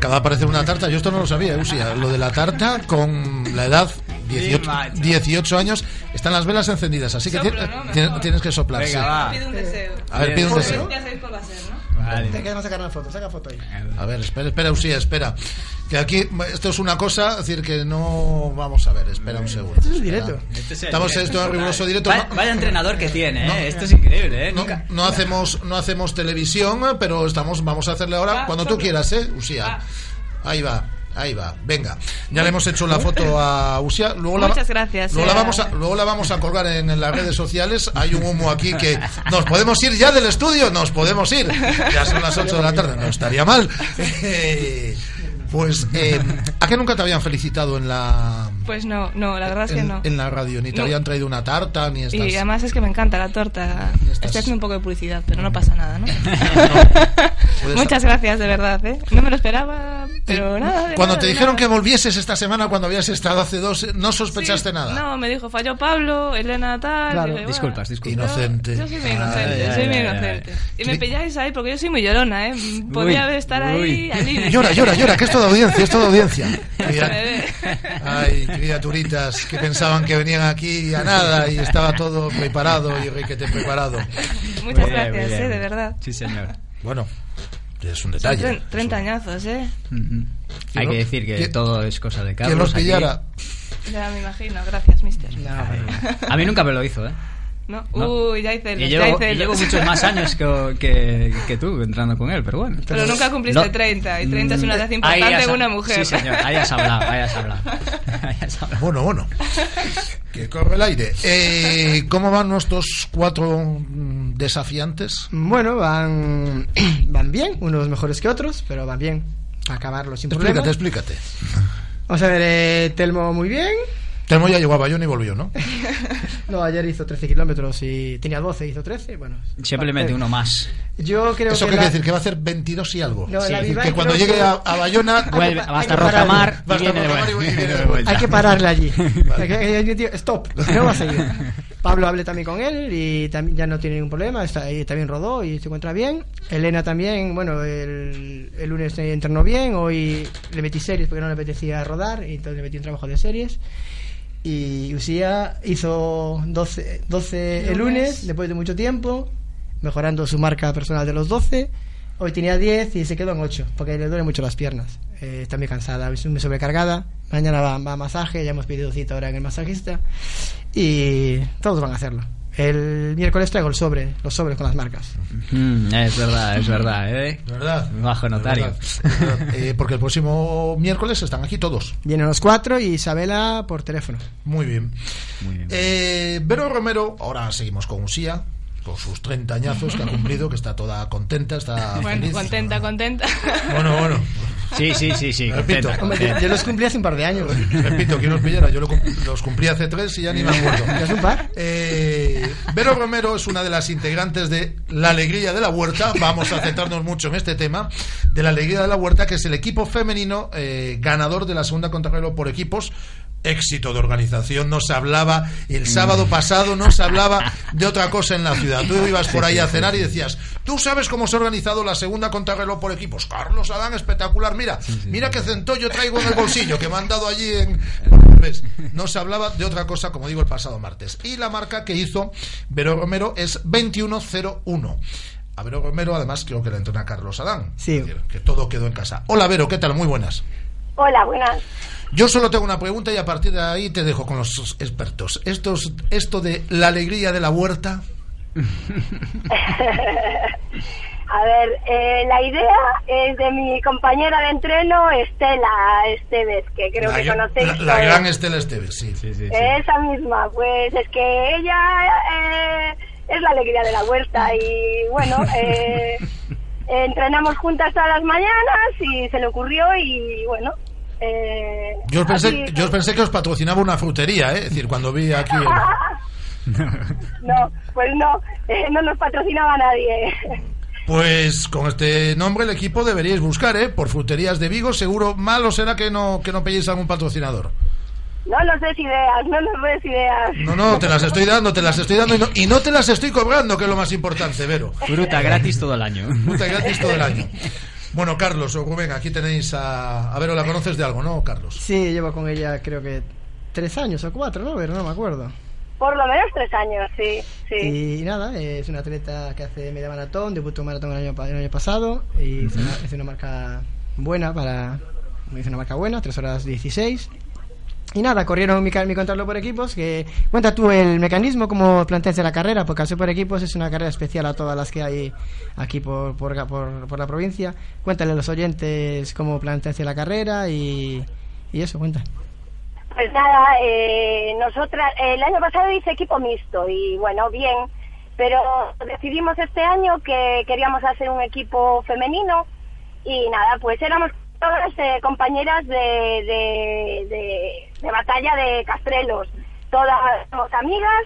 B: acaba de aparecer una tarta, yo esto no lo sabía, Usia, lo de la tarta con la edad 18, 18 años, están las velas encendidas, así que
M: Soplo,
B: ti-
M: ¿no? Mejor.
B: tienes que soplar.
L: Venga,
B: sí.
L: va.
M: Pide un deseo.
B: A ver, pide un deseo.
M: Ya sabéis cuál va a ser, ¿no?
L: Vale.
K: Te quedamos sacar una foto, saca foto ahí.
B: A ver, espera, espera, Usía, espera. Que aquí, esto es una cosa, es decir, que no. Vamos a ver, espera un segundo.
K: Esto es directo.
L: Este es
B: Estamos en esto en riguroso directo.
L: Vaya, entrenador que tiene, ¿eh?
B: No.
L: Esto es increíble, ¿eh?
B: No,
L: Nunca-
B: no hacemos no hacemos televisión, pero estamos vamos a hacerle ahora
M: Va,
B: cuando tú quieras, ¿eh, Usía? Ahí va. Ahí va, venga. Ya le hemos hecho la foto a Usia. Luego la,
M: Muchas gracias,
B: Luego la,
M: eh.
B: vamos a, luego la vamos a colgar en, en las redes sociales. Hay un humo aquí que. ¿Nos podemos ir ya del estudio? Nos podemos ir. Ya son las 8 de la tarde, no estaría mal. Eh, Pues, eh, ¿a qué nunca te habían felicitado en la,
M: Pues no, no, la verdad es que no.
B: en la radio? Ni te
M: No.
B: habían traído una tarta, ni estas...
M: Y además es que me encanta la torta.
B: estás-
M: Estoy haciendo un poco de publicidad, pero no pasa nada, ¿no? Muchas gracias, de verdad, ¿eh? No me lo esperaba, pero nada. de
B: Cuando
M: nada,
B: te
M: de
B: dijeron
M: nada.
B: que volvieses esta semana cuando habías estado hace dos, no sospechaste nada.
M: No, me dijo, falló Pablo, Elena tal.
B: Claro.
M: dije,
L: Disculpas, disculpas.
B: Inocente.
M: Yo soy muy inocente,
B: Ay,
M: soy
B: ay,
M: muy
B: ay,
M: inocente.
B: ay.
M: Y me pilláis ahí porque yo soy muy llorona, ¿eh? Podía haber estar ahí al límite.
B: Llora, llora, llora, que esto de audiencia, esto de audiencia. Ay, criaturitas que pensaban que venían aquí a nada y estaba todo preparado y requete preparado.
M: Muchas
L: bien,
M: gracias. ¿eh? De verdad.
L: Sí, señor.
B: Bueno, es un
M: Son
B: detalle.
M: tre- 30 añazos, ¿eh?
L: Ujú. Hay
B: no-
L: que decir que
B: ¿Quién-
L: todo es cosa de Carlos.
B: Quien los
L: aquí.
B: pillara.
M: Ya me imagino, gracias, mister.
L: A mí nunca me lo hizo, ¿eh?
M: ¿No?
L: No.
M: Uy, ya hay celos,
L: Y
M: ya
L: llevo,
M: hay
L: y
M: celos.
L: llevo muchos más años que, que, que tú entrando con él, pero bueno.
M: Pero nunca cumpliste
L: No.
M: 30, y 30 es una edad
L: Ahí
M: importante en una mujer.
L: Sí, señor, ahí has hablado, ahí has hablado. Ahí has hablado.
B: Bueno, bueno. Que corre el aire. Eh, ¿Cómo van nuestros cuatro mm, desafiantes?
K: Bueno, van, van bien, unos mejores que otros, pero van bien. A acabarlo sin
B: Explícate,
K: problema.
B: explícate.
K: Vamos a ver, eh, Telmo muy bien.
B: Telmo ya llegó a Bayona y volvió, ¿no?
K: No, ayer hizo 13 kilómetros y tenía 12, hizo 13. Bueno,
L: Simplemente uno más.
K: Yo creo
B: ¿Eso
K: que.
B: qué
K: la-
B: quiere decir? ¿Que va a hacer 22 y algo?
K: No,
B: Sí. decir, que cuando llegue
K: que-
B: a, a Bayona...
L: Vuelve,
K: hay
L: va a
K: que
L: estar
K: pararle.
L: Rocamar
B: Va a
L: y viene de
B: estar Rocamar y
L: vuelta.
B: viene de vuelta.
K: Hay que pararle allí. Tío, Stop, no va a seguir. Pablo hablé también con él y también ya no tiene ningún problema. Está ahí, también rodó y se encuentra bien. Elena también, bueno, el, el lunes se entrenó bien. Hoy le metí series porque no le apetecía rodar y entonces le metí un trabajo de series. Y Usía hizo 12, 12 el
M: Lunes.
K: lunes, después de mucho tiempo, mejorando su marca personal de los 12. Hoy tenía 10 y se quedó en 8, porque le duelen mucho las piernas. Eh, está muy cansada, es muy sobrecargada. Mañana va, va a masaje, ya hemos pedido cita ahora en el masajista. Y todos van a hacerlo. El miércoles traigo el sobre, los sobres con las marcas.
L: Mm, es verdad, es verdad, ¿eh?
B: De verdad.
L: Bajo notario.
B: verdad, de verdad. Eh, porque el próximo miércoles están aquí todos.
K: Vienen los cuatro y Isabela por teléfono.
B: Muy bien.
L: Muy bien.
B: Eh, Vero Romero, ahora seguimos con Usía, con sus 30 añazos que ha cumplido, que está toda contenta, está
M: Bueno,
B: feliz.
M: contenta, contenta.
B: Bueno, bueno.
L: Sí, sí, sí, sí.
B: Repito.
K: yo, los cumplí hace un par de años.
B: Repito, que los pillara. Yo los cumplí hace tres y ya ni me acuerdo.
K: ¿Ya es un par?
B: Eh, Vero Romero es una de las integrantes de La Alegría de la Huerta. Vamos a centrarnos mucho en este tema de La Alegría de la Huerta, que es el equipo femenino eh, ganador de la segunda contrarreloj por equipos. Éxito de organización, no se hablaba el sábado pasado, no se hablaba de otra cosa en la ciudad. Tú ibas por ahí a cenar y decías, ¿tú sabes cómo se ha organizado la segunda contrarreloj por equipos? Carlos Adán, espectacular, mira, mira qué centollo traigo en el bolsillo que me han dado allí en, ¿Ves? No se hablaba de otra cosa, como digo, el pasado martes. Y la marca que hizo Vero Romero es 2101. A Vero Romero, además, creo que la entrena Carlos Adán.
K: Sí.
B: Es decir, que todo quedó en casa. Hola, Vero, ¿qué tal? Muy buenas.
N: Hola, buenas.
B: Yo solo tengo una pregunta y a partir de ahí te dejo con los expertos. Estos, esto de la alegría de la huerta.
N: A ver, eh, la idea es de mi compañera de entreno, Estela Esteves, que creo
B: la,
N: que conocéis.
B: la- gran Estela Esteves, sí.
N: Esa misma, pues es que ella eh, es la alegría de la huerta y bueno, eh, entrenamos juntas todas las mañanas y se le ocurrió y bueno. Eh,
B: Yo pensé,
N: así-
B: yo pensé que os patrocinaba una frutería, ¿eh? es decir, cuando vi aquí... el-
N: no, pues no, eh, no nos patrocinaba nadie.
B: Pues con este nombre el equipo deberíais buscar, ¿eh? Por fruterías de Vigo, seguro malo será que no, que no pilléis algún patrocinador.
N: No nos des ideas, no nos des ideas.
B: No, no, te las estoy dando, te las estoy dando y no, y no te las estoy cobrando, que es lo más importante, Vero.
L: Fruta gratis todo el año.
B: Fruta gratis todo el año. Bueno, Carlos o Rubén, aquí tenéis a... A ver, ¿la conoces de algo, no, Carlos?
K: Sí, llevo con ella creo que tres años o cuatro, ¿no? Pero no me acuerdo.
N: Por lo menos tres años, sí. sí.
K: Y nada, es una atleta que hace media maratón, debutó maratón el año, pa- el año pasado y es, una, es una marca buena para... Me dice una marca buena, 3 horas 16. Y nada, corrieron mi, mi contrarlo por equipos. Que cuenta tú el mecanismo, cómo planteas la carrera, porque al ser por equipos es una carrera especial a todas las que hay aquí por, por, por, por la provincia. Cuéntale a los oyentes cómo planteas la carrera y, y eso, cuenta.
N: Pues nada, eh, nosotras, el año pasado hice equipo mixto y bueno, bien, pero decidimos este año que queríamos hacer un equipo femenino y nada, pues éramos todas eh, compañeras de, de, de- batalla de Castrelos, todas somos amigas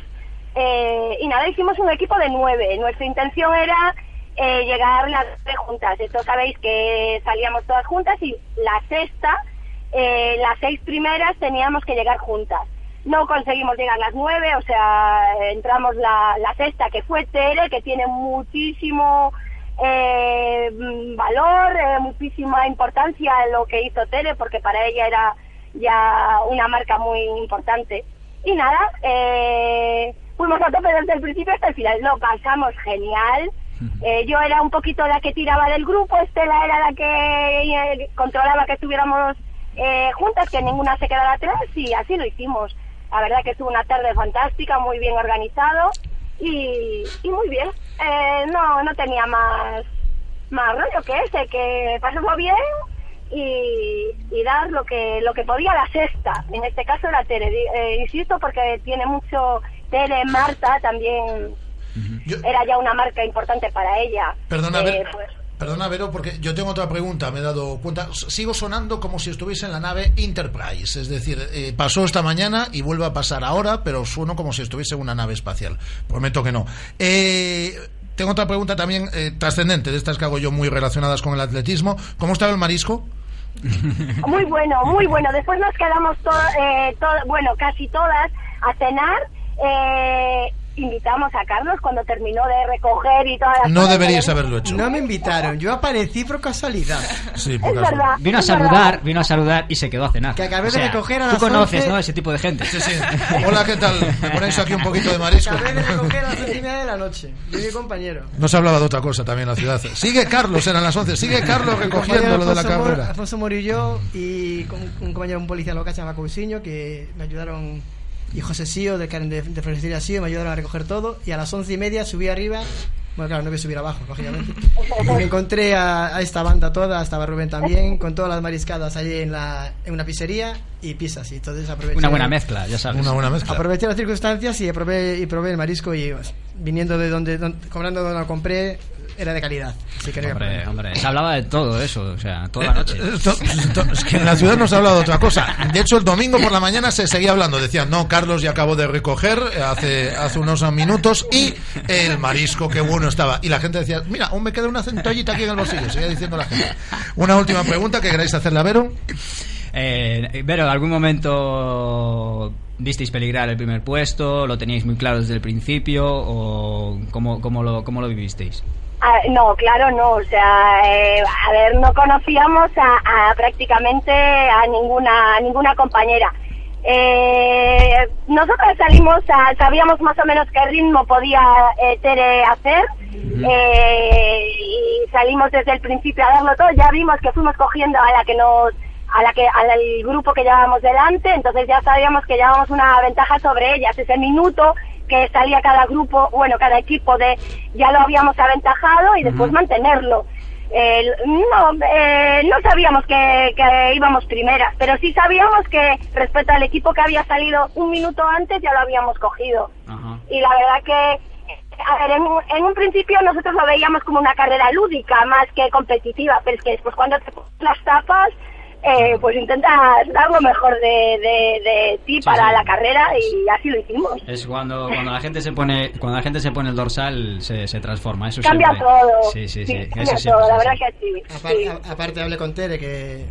N: eh, y nada, hicimos un equipo de nueve. Nuestra intención era eh, llegar las nueve juntas. Esto sabéis que salíamos todas juntas y la sexta, eh, las seis primeras teníamos que llegar juntas. No conseguimos llegar las nueve, o sea, entramos la, la sexta que fue Tere, que tiene muchísimo eh, mm, valor, eh, muchísima importancia lo que hizo Tere, porque para ella era ya una marca muy importante. Y nada, eh, fuimos a tope desde el principio hasta el final. Lo pasamos genial. Eh, yo era un poquito la que tiraba del grupo, Estela era la que eh, controlaba que estuviéramos eh, juntas, que ninguna se quedara atrás y así lo hicimos. La verdad que estuvo una tarde fantástica, muy bien organizado y, y muy bien. Eh, no, no tenía más, más rollo que ese, que pasarlo bien y, y dar lo que lo que podía la sexta. En este caso era Tere, eh, insisto, porque tiene mucho Tere, Marta también era ya una marca importante para ella.
B: Perdona,
N: Eh,
B: Ver-
N: pues,
B: Perdona, Vero, porque yo tengo otra pregunta, me he dado cuenta. Sigo sonando como si estuviese en la nave Enterprise, es decir, eh, pasó esta mañana y vuelve a pasar ahora, pero sueno como si estuviese en una nave espacial. Prometo que no. Eh, tengo otra pregunta también eh, trascendente, de estas que hago yo muy relacionadas con el atletismo. ¿Cómo estaba el marisco?
N: Muy bueno, muy bueno. Después nos quedamos to- eh, to- bueno, casi todas a cenar. Eh, invitamos a Carlos cuando terminó de recoger y todas las
B: No
N: cosas.
B: deberíais haberlo hecho.
K: No me invitaron, yo aparecí por casualidad.
B: Sí,
N: por Es casualidad. verdad,
L: Vino a
N: es
L: saludar, vino a saludar y se quedó a cenar.
K: Que acabé
L: O sea,
K: de recoger a
L: Tú
K: las
L: conoces,
K: 11.
L: ¿no? Ese tipo de gente.
B: Sí, sí. Hola, ¿qué tal? ¿Me ponéis aquí un poquito de marisco?
K: Acabé de recoger a las once y media de la noche. Yo y mi compañero.
B: No se hablaba de otra cosa también en la ciudad. Sigue Carlos, eran las 11. Sigue Carlos recogiendo lo de la carrera.
K: Alfonso Moro y con un compañero, un policía local se llama Cousiño, que me ayudaron, y José Sío, de, Karen de, de Florestería Sío, me ayudaron a recoger todo. Y a las once y media subí arriba. Bueno, claro, no voy a subir abajo, lógicamente. Y me encontré a, a esta banda toda, estaba Rubén también, con todas las mariscadas allí en, la, en una pizzería y pizzas. Y entonces aproveché.
L: Una buena mezcla, ya sabes.
B: Una buena mezcla.
K: Aproveché las circunstancias y probé, y probé el marisco y pues, viniendo de donde, donde- cobrando donde lo compré, era de calidad. Así que
L: Hombre, hombre, se hablaba de todo eso, o sea, toda la noche.
B: Esto- esto- es que en la ciudad no se ha hablado de otra cosa. De hecho, el domingo por la mañana se seguía hablando. Decían, no, Carlos ya acabó de recoger eh, hace, hace unos minutos y el marisco, qué bueno estaba. Y la gente decía, mira, aún me queda una centollita aquí en el bolsillo. Seguía diciendo la gente. Una última pregunta que queráis hacerle a Vero.
L: Eh, Vero, ¿algún momento visteis peligrar el primer puesto? ¿Lo teníais muy claro desde el principio? ¿O cómo, cómo, lo, cómo lo vivisteis?
N: Ah, no, claro, no. O sea, eh, a ver, no conocíamos a, a prácticamente a ninguna, a ninguna compañera. Eh, nosotros salimos, a- sabíamos más o menos qué ritmo podía eh, Tere hacer eh, y salimos desde el principio a darlo todo. Ya vimos que fuimos cogiendo a la que nos, a la que, al grupo que llevábamos delante, entonces ya sabíamos que llevábamos una ventaja sobre ellas. Ese minuto que salía cada grupo, bueno, cada equipo de, ya lo habíamos aventajado y después mantenerlo. Eh, no, eh, no sabíamos que, que íbamos primeras, pero sí sabíamos que respecto al equipo que había salido un minuto antes ya lo habíamos cogido. Y la verdad que, a ver, en, un- en un principio nosotros lo veíamos como una carrera lúdica más que competitiva, pero es que después cuando te pones las tapas, eh, pues intentas dar lo mejor de, de, de ti para la carrera y así lo hicimos.
L: Es cuando, cuando la gente se pone cuando la gente se pone el dorsal se, se transforma, eso
N: Cambia
L: siempre.
N: todo.
L: Sí, sí, sí,
N: Sí,
L: eso
N: cambia
L: siempre
N: todo, la verdad que sí.
K: Apar-
N: sí.
K: a- aparte hablé con Tere que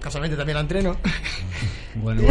K: casualmente también la entreno
L: Bueno,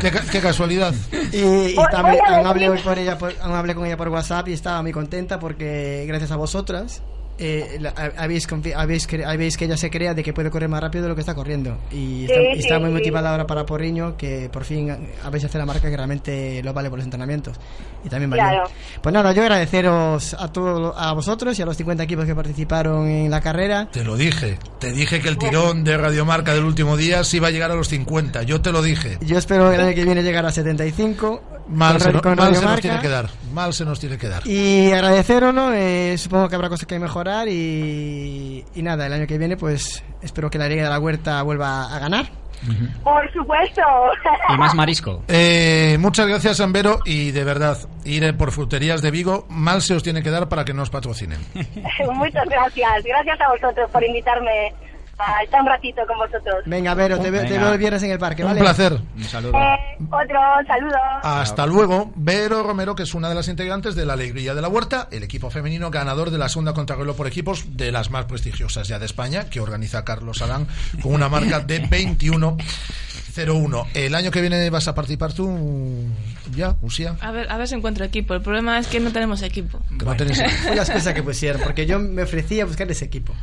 B: Qué, ca- qué casualidad.
K: y, también hablé, por ella por- aún hablé con ella por WhatsApp y estaba muy contenta porque gracias a vosotras eh, la- habéis, habéis, habéis que ella se crea de que puede correr más rápido de lo que está corriendo. Y está,
N: Sí,
K: y está
N: sí,
K: muy
N: sí.
K: motivada ahora para Porriño, que por fin habéis hecho la marca que realmente lo vale por los entrenamientos. Y también valió.
N: Claro.
K: Pues nada, yo agradeceros a todos a vosotros y a los 50 equipos que participaron en la carrera.
B: Te lo dije. Te dije que el tirón de Radiomarca del último día sí iba a llegar a los 50. Yo te lo dije.
K: Yo espero el año que viene llegar a 75.
B: Mal, se, no- mal se nos tiene que dar. Mal se nos tiene que dar.
K: Y agradeceros, ¿no? Eh, supongo que habrá cosas que mejorar y, y nada, el año que viene pues espero que la Liga de la Huerta vuelva a ganar.
N: Por supuesto.
L: Y más marisco.
B: Eh, muchas gracias, Ambero. Y de verdad, ir por fruterías de Vigo, mal se os tiene que dar para que nos patrocinen.
N: Muchas gracias. Gracias a vosotros por invitarme a estar un ratito con vosotros.
K: Venga, Vero, te, veo- te
B: Venga.
K: veo el viernes en el parque,
B: Un
K: ¿vale?
B: placer.
L: Un saludo.
N: Eh, otro saludo.
B: Hasta luego, Vero Romero, que es una de las integrantes de la Alegría de la Huerta, el equipo femenino ganador de la segunda contrarreloj por equipos de las más prestigiosas ya de España, que organiza Carlos Alán con una marca de 21-01. El año que viene vas a participar tú, ya, Usía.
M: A ver, a ver si encuentro equipo. El problema es que no tenemos equipo.
B: Que no tenéis-
K: Fue la excusa que pusieron, porque yo me ofrecía a buscar ese equipo.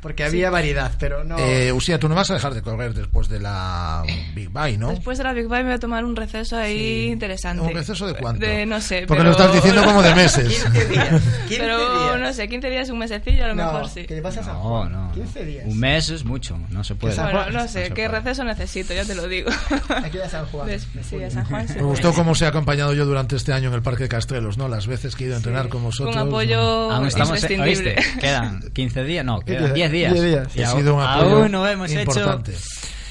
K: Porque había variedad, pero no.
B: Eh, Usía, tú no vas a dejar de correr después de la Big Bang, ¿no?
M: Después de la Big Bang me voy a tomar un receso ahí interesante.
B: ¿Un receso de cuánto?
M: De, no sé.
B: Porque
M: pero-
B: lo estás diciendo como de meses.
K: 15 días. 15
M: pero
K: días.
M: no sé, 15 días, un mesecillo a lo
K: No,
M: mejor sí.
K: ¿Qué le pasa a San
L: No,
K: Juan?
L: no.
K: 15 días.
L: Un mes es mucho, no se puede.
M: Bueno, no sé,
L: se
M: qué receso necesito, ya te lo digo.
K: Aquí a San Juan.
M: Des- sí, a San Juan sí.
B: Me gustó cómo se ha acompañado yo durante este año en el Parque de Castrelos, ¿no? Las veces que he ido a entrenar con vosotros.
M: Con apoyo
L: Aún estamos,
M: imprescindible.
L: ¿oíste? Quedan 15 días, no,
B: ¿Qué
L: quedan
B: queda?
L: 10 días.
B: 10 días.
L: Y
B: Ha sido un apoyo
L: aún no hemos
B: importante.
L: hecho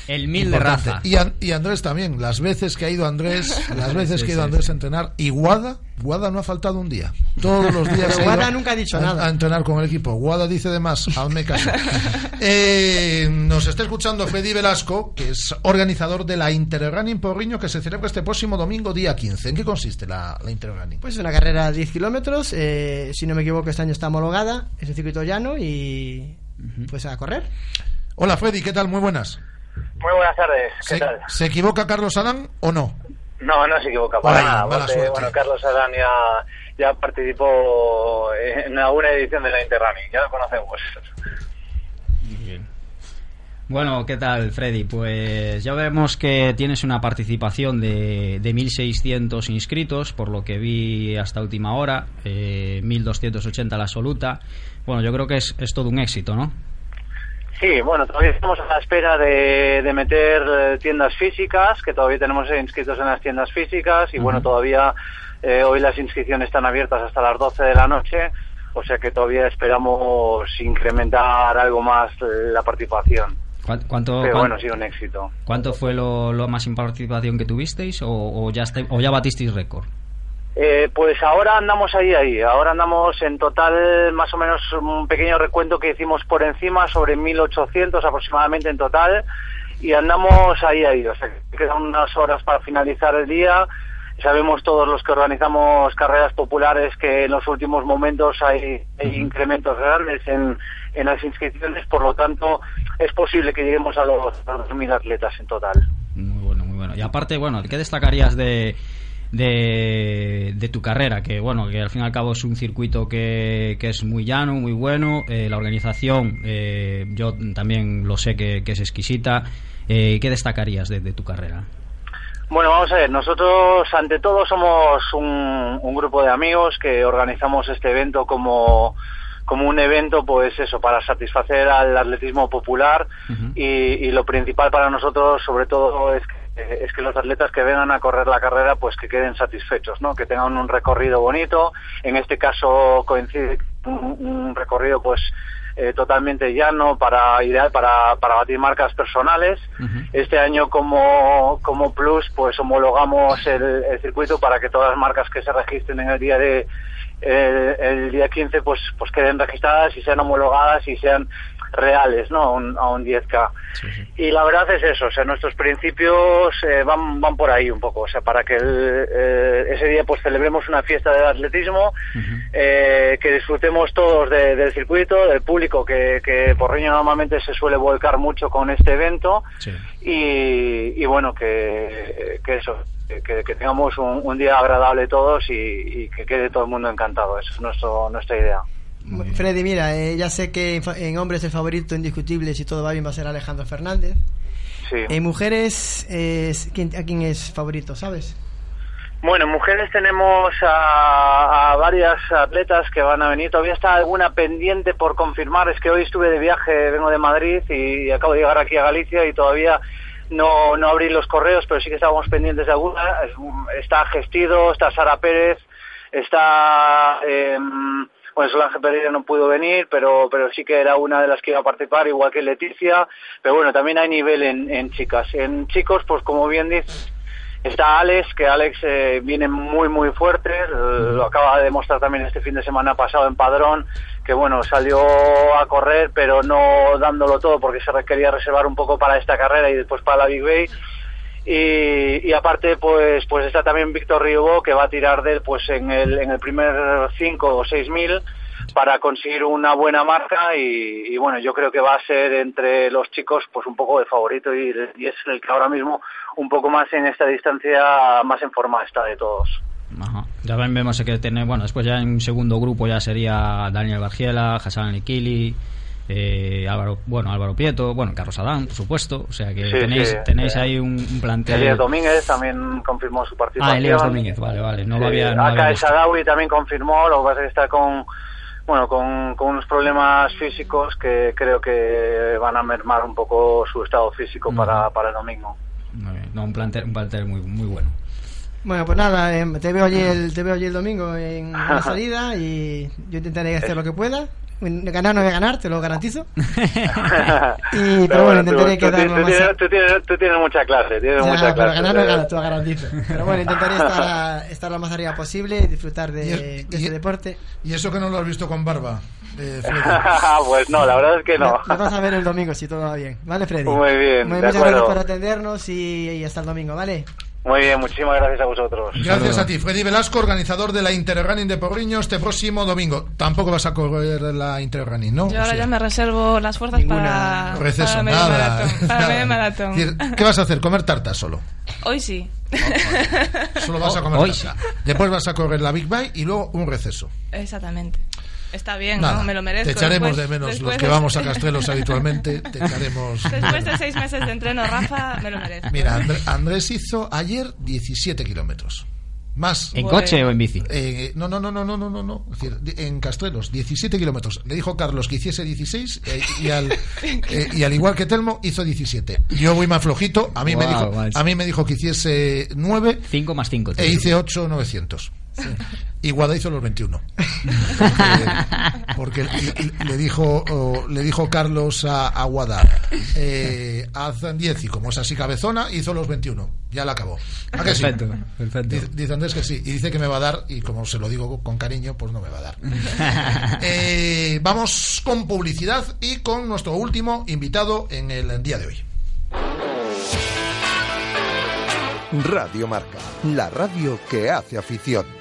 L: el mil de raza.
B: Y, An- y Andrés también, las veces que ha ido Andrés, las veces
L: Sí,
B: que ha ido
L: sí,
B: Andrés a entrenar, y Guada, Guada no ha faltado un día. Todos los días
K: Pero
B: ha ido
K: Guada nunca ha dicho
B: a,
K: nada.
B: a entrenar con el equipo. Guada dice de más, hazme caso. Eh, nos está escuchando Freddy Velasco, que es organizador de la Interrunning Porriño, que se celebra este próximo domingo, día 15. ¿En qué consiste la, la Interrunning?
K: Pues es una carrera de 10 kilómetros, eh, si no me equivoco este año está homologada, es un circuito llano y pues a correr.
B: Hola Freddy, ¿qué tal? Muy buenas.
O: Muy buenas tardes, ¿qué
B: ¿Se,
O: tal?
B: ¿se equivoca Carlos Adán o no?
O: No, no se equivoca para
B: Ay,
O: nada.
B: mala
O: porque, bueno, Carlos Adán ya, ya participó en alguna edición de la Interrunning, ya lo conocemos.
L: Bueno, ¿qué tal, Freddy? Pues ya vemos que tienes una participación de, de 1.600 inscritos, por lo que vi hasta última hora, eh, 1.280 la absoluta. Bueno, yo creo que es, es todo un éxito, ¿no?
O: Sí, bueno, todavía estamos a la espera de, de meter eh, tiendas físicas, que todavía tenemos inscritos en las tiendas físicas, y bueno, todavía eh, hoy las inscripciones están abiertas hasta las 12 de la noche, o sea que todavía esperamos incrementar algo más eh, la participación.
L: ¿Cuán- ¿Cuánto,
O: Pero bueno, ha sido un éxito.
L: ¿cuánto fue lo, lo más en participación que tuvisteis o, o ya, este- o ya batisteis récord?
O: Eh, pues ahora andamos ahí, ahí. Ahora andamos en total, más o menos un pequeño recuento que hicimos por encima, sobre 1.800 aproximadamente en total, y andamos ahí, ahí. O sea, que quedan unas horas para finalizar el día. Sabemos todos los que organizamos carreras populares que en los últimos momentos hay, hay incrementos grandes en, en las inscripciones, por lo tanto es posible que lleguemos a los, a los 2.000 atletas en total.
L: Muy bueno, muy bueno. Y aparte, bueno, ¿qué destacarías de, de, de tu carrera? Que bueno, que al fin y al cabo es un circuito que, que es muy llano, muy bueno. eh, la organización, eh, yo también lo sé que, que es exquisita. Eh, ¿Qué destacarías de, de tu carrera?
O: Bueno, vamos a ver, nosotros ante todo somos un, un grupo de amigos que organizamos este evento como, como un evento, pues eso, para satisfacer al atletismo popular y, y lo principal para nosotros, sobre todo, es que, es que los atletas que vengan a correr la carrera, pues que queden satisfechos, ¿no? Que tengan un recorrido bonito. En este caso coincide un, un recorrido, pues eh, totalmente llano para ideal para, para batir marcas personales. Este año como, como plus pues homologamos el, el circuito para que todas las marcas que se registren en el día de el, el día 15 pues pues queden registradas y sean homologadas y sean reales no a un, a un 10k y la verdad es eso o sea nuestros principios eh, van van por ahí un poco o sea para que el, eh, ese día pues celebremos una fiesta de atletismo eh, que disfrutemos todos de- del circuito del público que, que Porriño normalmente se suele volcar mucho con este evento. Y, y bueno que, que eso que, que tengamos un, un día agradable todos y, y que quede todo el mundo encantado esa es nuestro nuestra idea
K: Freddy, mira, eh, ya sé que en, fa- en hombres el favorito indiscutible, si todo va bien, va a ser Alejandro Fernández.
O: Sí.
K: En mujeres, eh, ¿quién- ¿a quién es favorito, sabes?
O: Bueno, en mujeres tenemos a, a varias atletas que van a venir. Todavía está alguna pendiente por confirmar. Es que hoy estuve de viaje, vengo de Madrid y acabo de llegar aquí a Galicia y todavía no, no abrí los correos, pero sí que estábamos pendientes de alguna. Es- Está Gestido, está Sara Pérez, está... Eh, bueno, Solange Pereira no pudo venir, pero, pero sí que era una de las que iba a participar, igual que Leticia. Pero bueno, también hay nivel en, en chicas. En chicos, pues como bien dices, Está Alex, que Alex eh, viene muy muy fuerte, eh, lo acaba de demostrar también este fin de semana pasado en Padrón, que bueno, salió a correr pero no dándolo todo porque se quería reservar un poco para esta carrera y después para la Big Bay. Y, y aparte pues pues está también Víctor Riobó que va a tirar de él pues en el, en el primer 5 o 6 mil para conseguir una buena marca y, bueno yo creo que va a ser entre los chicos pues un poco de favorito y, es el que ahora mismo un poco más en esta distancia más en forma está de todos
L: Ajá. Ya vemos que tiene, bueno, después ya en un segundo grupo ya sería Daniel Bargiela, Hassan Alikili, eh, Álvaro, bueno, Álvaro Prieto, bueno, Carlos Adán, por supuesto, o sea que
O: Sí,
L: tenéis,
O: sí,
L: tenéis
O: eh,
L: ahí un, un plantel.
O: Elías Domínguez también confirmó su participación
L: Ah, Elías Domínguez, vale, vale, no lo
O: Sí,
L: había, no lo había
O: Aka
L: visto.
O: Sadawi también confirmó, lo que pasa es que está con bueno con, con unos problemas físicos que creo que van a mermar un poco su estado físico para, para el domingo.
L: No, un plantel, un plantel muy, muy bueno.
K: Bueno, pues nada, em, te veo allí el, te veo allí el domingo en la salida y yo intentaré hacer lo que pueda. Ganar no voy a ganar, te lo garantizo. Y, pero bueno, intentaré
O: tú,
K: quedar
O: tú,
K: más-
O: tienes, tú, tienes, tú tienes mucha clase, tienes
K: Ya,
O: mucha
K: pero
O: clase.
K: ganar no gano, te lo garantizo. Pero bueno, intentaré estar, estar lo más arriba posible y disfrutar de, de este deporte.
B: ¿Y eso que no lo has visto con barba? eh, Freddy?
O: pues no, la verdad es que no.
K: Nos vas a ver el domingo si todo va bien. ¿Vale, Freddy?
O: Muy bien,
K: Muy-
O: de
K: muchas
O: acuerdo.
K: gracias por atendernos y, y hasta el domingo, ¿vale?
O: Muy bien, muchísimas gracias a vosotros.
B: Gracias a ti, Freddy Velasco, organizador de la Interrunning de Porriño este próximo domingo. Tampoco vas a correr la Interrunning, ¿no?
M: Yo ahora
B: O sea,
M: ya me reservo las fuerzas para,
B: Receso,
M: para medio
B: nada,
M: maratón. Para medio maratón.
B: Decir, ¿Qué vas a hacer? ¿Comer tarta solo?
M: Hoy sí.
B: Solo vas a comer
L: Hoy
B: tarta. Después vas a correr la Big Bang y luego un receso.
M: Exactamente. Está bien,
B: Nada,
M: ¿no? Me lo merezco.
B: Te echaremos
M: Después-
B: de menos
M: después
B: los que
M: de-
B: vamos a Castrelos habitualmente. Te echaremos.
M: Después de seis meses de entreno, Rafa, me lo merezco.
B: Mira, Andr- Andrés hizo ayer 17 kilómetros. Más.
L: ¿En coche o en bici?
B: Eh, no, no, no, no, no, no, no, en Castrelos, 17 kilómetros. Le dijo Carlos que hiciese 16 eh, y, al, eh, y al igual que Telmo, hizo 17. Yo voy más flojito. A mí, me,
L: Guau,
B: dijo, a mí me dijo que hiciese 9
L: 5 más 5.
B: e hice 8, 900. Y Guada hizo los 21. Porque, porque le, le dijo le dijo Carlos a, a Guada, eh, haz 10 y como es así cabezona, hizo los 21. Ya la acabó. ¿A que sí?
L: Perfecto, perfecto.
B: Dice, dice Andrés que sí. Y dice que me va a dar, y como se lo digo con cariño, pues no me va a dar. Eh, vamos con publicidad y con nuestro último invitado en el día de hoy.
A: Radio Marca, la radio que hace afición.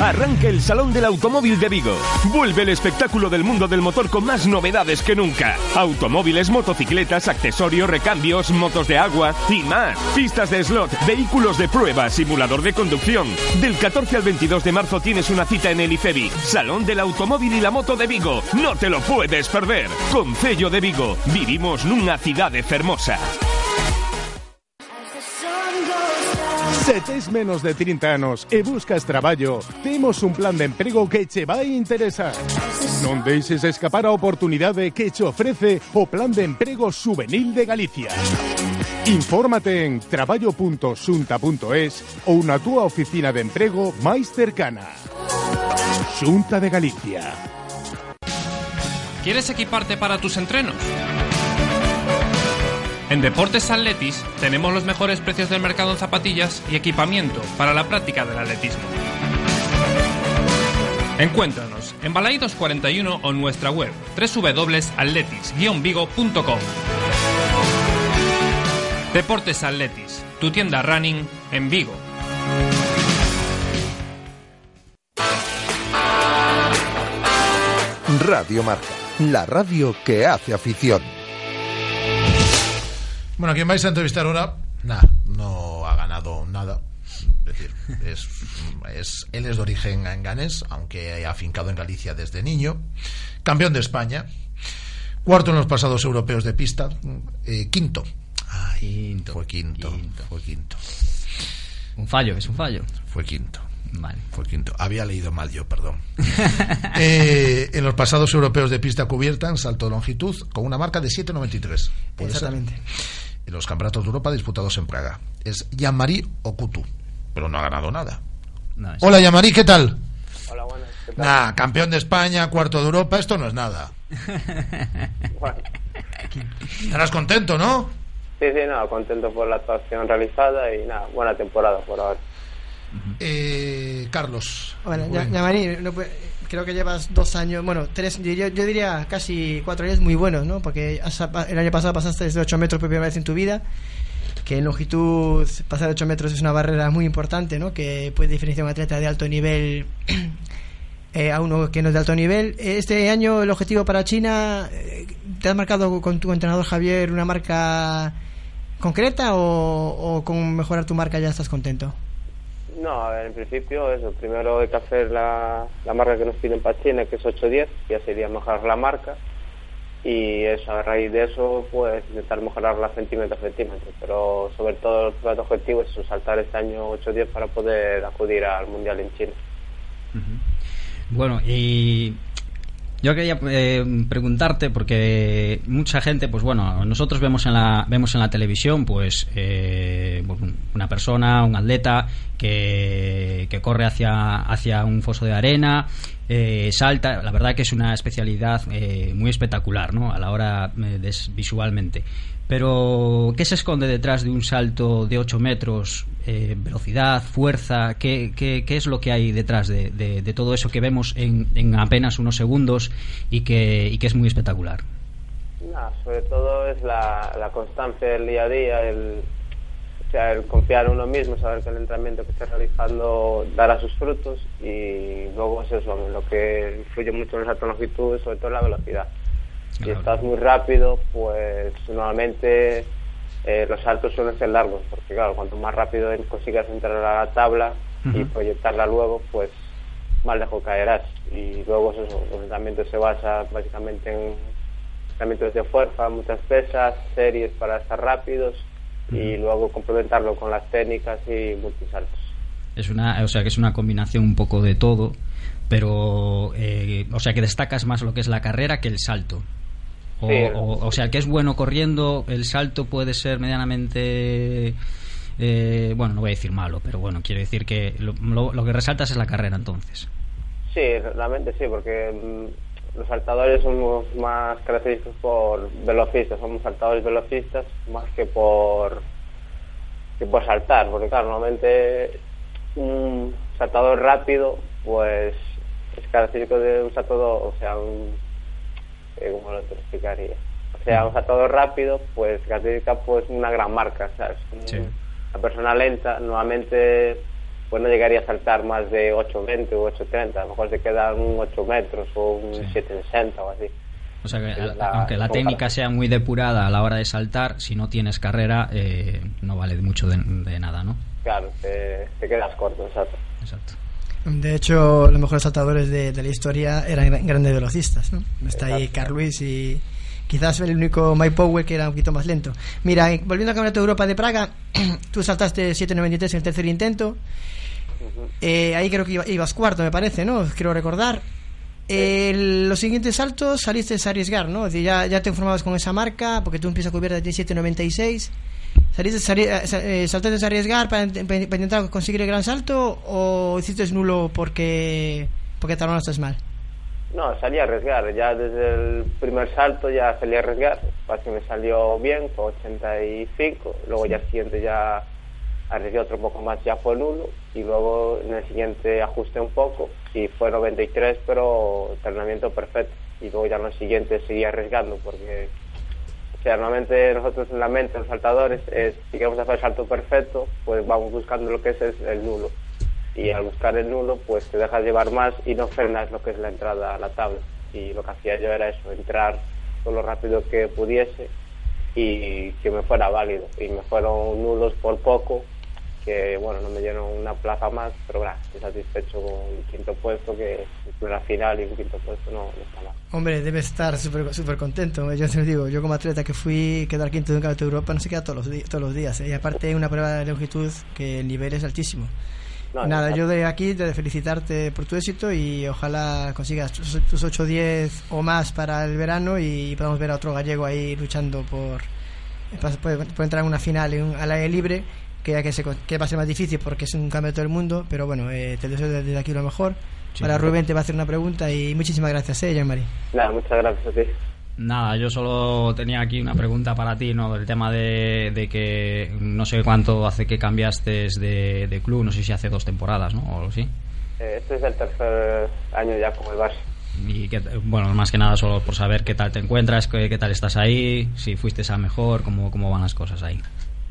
F: Arranca el Salón del Automóvil de Vigo. Vuelve el espectáculo del mundo del motor con más novedades que nunca. Automóviles, motocicletas, accesorios, recambios, motos de agua y más. Pistas de slot, vehículos de prueba, simulador de conducción. Del 14 al 22 de marzo tienes una cita en el IFEBI. Salón del Automóvil y la Moto de Vigo. No te lo puedes perder. Concello de Vigo. Vivimos nunha cidade fermosa.
G: Se tes menos de 30 anos e buscas traballo, temos un plan de emprego que che vai interesar. Non deixes escapar a oportunidade que che ofrece o Plan de Emprego Juvenil de Galicia. Infórmate en traballo.xunta.es ou na túa oficina de emprego máis cercana. Xunta de Galicia.
J: ¿Quieres equiparte para tus entrenos? En Deportes Atletis tenemos los mejores precios del mercado en zapatillas y equipamiento para la práctica del atletismo. Encuéntranos en Balaidos 41 o nuestra web www.atletis-vigo.com. Deportes Atletis, tu tienda running en Vigo.
A: Radio Marca, la radio que hace afición.
B: Bueno, ¿quién vais a entrevistar ahora? Nada, no ha ganado nada. Es decir, es, es- él es de origen ganés, aunque ha afincado en Galicia desde niño. Campeón de España. Cuarto en los pasados europeos de pista. eh, quinto. Ay, fue quinto, Fue quinto.
L: Un fallo, es un fallo.
B: Fue quinto.
L: Vale.
B: Fue quinto. Había leído mal yo, perdón. Eh, en los pasados europeos de pista cubierta en salto de longitud con una marca de 7.93. ¿Puede ser? En los campeonatos de Europa disputados en Praga. Es Yamari Okutu, pero no ha ganado nada. Hola Yamari, ¿qué tal?
P: Hola, buenas. ¿qué tal?
B: Nah, campeón de España, cuarto de Europa, esto no es nada.
P: Bueno,
B: Estarás contento, ¿no?
P: sí, sí, nada, contento por la actuación realizada y nada, buena temporada por ahora.
B: Eh, Carlos.
K: Bueno, ya,
B: Bueno.
K: Yamari, no puede- creo que llevas dos años, bueno, tres, yo, yo diría casi cuatro años muy buenos, ¿no? Porque has- el año pasado pasaste desde 8 metros por primera vez en tu vida, que en longitud pasar 8 metros es una barrera muy importante, ¿no? Que puede diferenciar a un atleta de alto nivel eh, a uno que no es de alto nivel. Este año el objetivo para China, eh, ¿te has marcado con tu entrenador Javier una marca concreta o, o con mejorar tu marca ya estás contento?
P: No, a ver, en principio eso, primero hay que hacer la, la marca que nos piden para China, que es 8-10, ya sería mejorar la marca y eso, a raíz de eso, pues intentar mejorarla centímetro a centímetro, pero sobre todo el primer objetivo es saltar este año 8-10 para poder acudir al Mundial en China.
L: Bueno, y yo quería eh, preguntarte porque mucha gente, pues bueno, nosotros vemos en la vemos en la televisión, pues eh, bueno, una persona, un atleta que, que corre hacia hacia un foso de arena, eh, salta. La verdad que es una especialidad eh, muy espectacular, ¿no? A la hora eh, visualmente. Pero, ¿qué se esconde detrás de un salto de 8 metros? Eh, velocidad, fuerza, ¿qué, qué, qué es lo que hay detrás de, de- todo eso que vemos en, en apenas unos segundos y que, y que es muy espectacular?
P: Sobre todo es la, la constancia del día a día, el, o sea, el confiar en uno mismo, saber que el entrenamiento que esté realizando dará sus frutos y luego es eso, lo que influye mucho en esa longitud sobre todo la velocidad. Si estás muy rápido, pues normalmente eh, los saltos suelen ser largos, porque claro, cuanto más rápido consigas entrar a la tabla y proyectarla luego, pues más lejos caerás. Y luego es eso, el entrenamiento se basa básicamente en entrenamientos de fuerza, muchas pesas, series para estar rápidos y luego complementarlo con las técnicas y multisaltos.
L: Es una, o sea, que es una combinación un poco de todo, pero, eh, o sea, que destacas más lo que es la carrera que el salto. O,
P: Sí.
L: o, o sea, el que es bueno corriendo, el salto puede ser medianamente. eh, bueno, no voy a decir malo, pero bueno, quiero decir que lo, lo- lo que resaltas es la carrera entonces.
P: Sí, realmente sí, porque mm, los saltadores somos más característicos por velocistas, somos saltadores velocistas más que por que por saltar, porque claro, normalmente un saltador rápido, pues es característico de un saltador, o sea, un eh, ¿cómo lo te explicaría? O sea, un saltador rápido, pues caracteriza pues una gran marca, ¿sabes? Un- La persona lenta normalmente pues no llegaría a saltar más de 8.20 o 8.30, a lo mejor se queda en un 8 metros o un 7.60 o así.
L: O sea, que
P: Es
L: a-
P: la-
L: aunque la
P: como
L: técnica sea muy depurada a la hora de saltar, si no tienes carrera, eh, no vale mucho de, de nada, ¿no?
P: Claro, te, te quedas corto, exacto.
L: Exacto.
K: De hecho, los mejores saltadores de, de la historia eran gran- grandes velocistas, ¿no? Está ahí Carl Lewis y quizás el único Mike Power que era un poquito más lento. Mira, eh, volviendo al Campeonato de Europa de Praga, tú saltaste 7.93 en el tercer intento. Eh, ahí creo que iba- ibas cuarto, me parece, ¿no? Quiero recordar. Eh, los siguientes saltos saliste a arriesgar, ¿no? Es decir, ya, ya te informabas con esa marca, porque tú empiezas cubierta de 7.96. ¿Saliste eh, eh, saltaste a arriesgar para, int- para intentar conseguir el gran salto o hiciste nulo porque, porque te estás mal?
P: No, salí a arriesgar, ya desde el primer salto ya salí a arriesgar, así me salió bien, con 85, luego ya el siguiente ya arriesgué otro poco más, ya fue nulo. Y luego en el siguiente ajusté un poco. Y fue 93, pero entrenamiento perfecto. Y luego ya en el siguiente seguí arriesgando porque o sea, normalmente nosotros en la mente, los saltadores, es, si queremos hacer el salto perfecto, pues vamos buscando lo que es el, nulo. Y al buscar el nulo, pues te dejas llevar más y no frenas lo que es la entrada a la tabla. Y lo que hacía yo era eso, entrar todo lo rápido que pudiese y que me fuera válido. Y me fueron nulos por poco, que bueno, no me dieron una plaza más, pero bueno, estoy satisfecho con el quinto puesto, que es la final y un quinto puesto no, no está mal.
K: Hombre, debe estar súper súper contento. Yo te lo digo, yo como atleta que fui quedar quinto de un campeonato de Europa no se queda todos los, todos los días. ¿eh? Y aparte una prueba de longitud que el nivel es altísimo.
P: No,
K: Nada, yo de aquí de felicitarte por tu éxito y ojalá consigas tus, tus 8 10 o más para el verano y podamos ver a otro gallego ahí luchando por, por, por entrar en una final en un- al aire libre que, ya que, se, que va a ser más difícil porque es un campeonato del mundo, pero bueno, eh, te deseo desde aquí lo mejor.
L: Sí,
K: Ahora. Rubén te va a hacer una pregunta y muchísimas gracias, eh, Jean-Marie.
P: Nada, muchas gracias a ti.
L: Nada, yo solo tenía aquí una pregunta para ti, ¿no? Del tema de, de que no sé cuánto hace que cambiaste de, de club, no sé si hace dos temporadas, ¿no? O algo así.
P: Eh, este es el tercer año ya con el Barça.
L: Y que, bueno, más que nada solo por saber qué tal te encuentras, qué, qué tal estás ahí, si fuiste a mejor, cómo, cómo van las cosas ahí.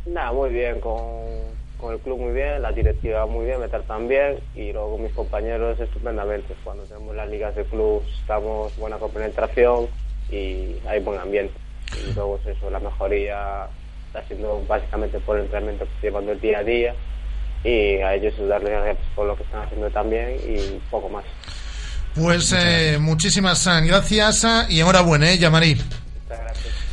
P: Nada, muy bien, con, con el club muy bien, la directiva muy bien, me tratan bien y luego con mis compañeros estupendamente. Cuando tenemos las ligas de clubs estamos buena compenetración y hay buen ambiente. Y luego es eso, la mejoría está siendo básicamente por el entrenamiento que estoy llevando el día a día y a ellos darles gracias por lo que están haciendo también y poco más.
B: Pues eh, muchísimas eh, gracias eh, y enhorabuena, ¿eh, Yamari?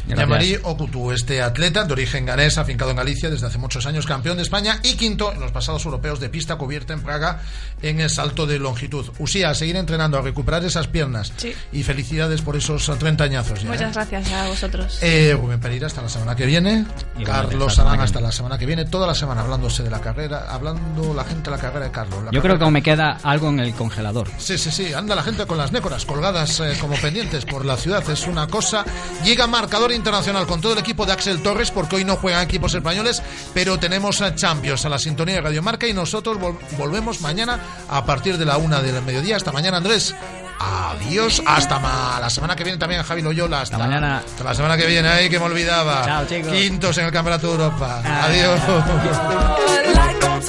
B: Yamari Okutu, este atleta de origen ganés, afincado en Galicia desde hace muchos años, campeón de España y quinto en los pasados europeos de pista cubierta en Praga en el salto de longitud. Usía, a seguir entrenando, a recuperar esas piernas.
M: Sí.
B: Y felicidades por esos 30 añazos ya. ¿eh?
M: Muchas gracias a vosotros.
B: Eh, Rubén Pereira hasta la semana que viene. Carlos
L: hasta la
B: Arán
L: semana que
B: hasta la semana que viene. Toda la semana hablándose de la carrera, hablando la gente de la carrera de Carlos.
L: Yo creo que aún me queda algo en el congelador.
B: Sí, sí, sí, anda la gente con las nécoras colgadas eh, como pendientes por la ciudad, es una cosa. Llega marcador internacional con todo el equipo de Axel Torres, porque hoy no juegan equipos españoles, pero tenemos a Champions a la sintonía de Radio Marca y nosotros vol- volvemos mañana a partir de la una del mediodía. Hasta mañana, Andrés. Adiós, hasta ma- la semana que viene también Javi Loyola. Hasta,
L: mañana.
B: Hasta la semana que viene, ay, que me olvidaba.
L: Chao, chicos.
B: Quintos en el Campeonato de Europa. Adiós.
Q: Like on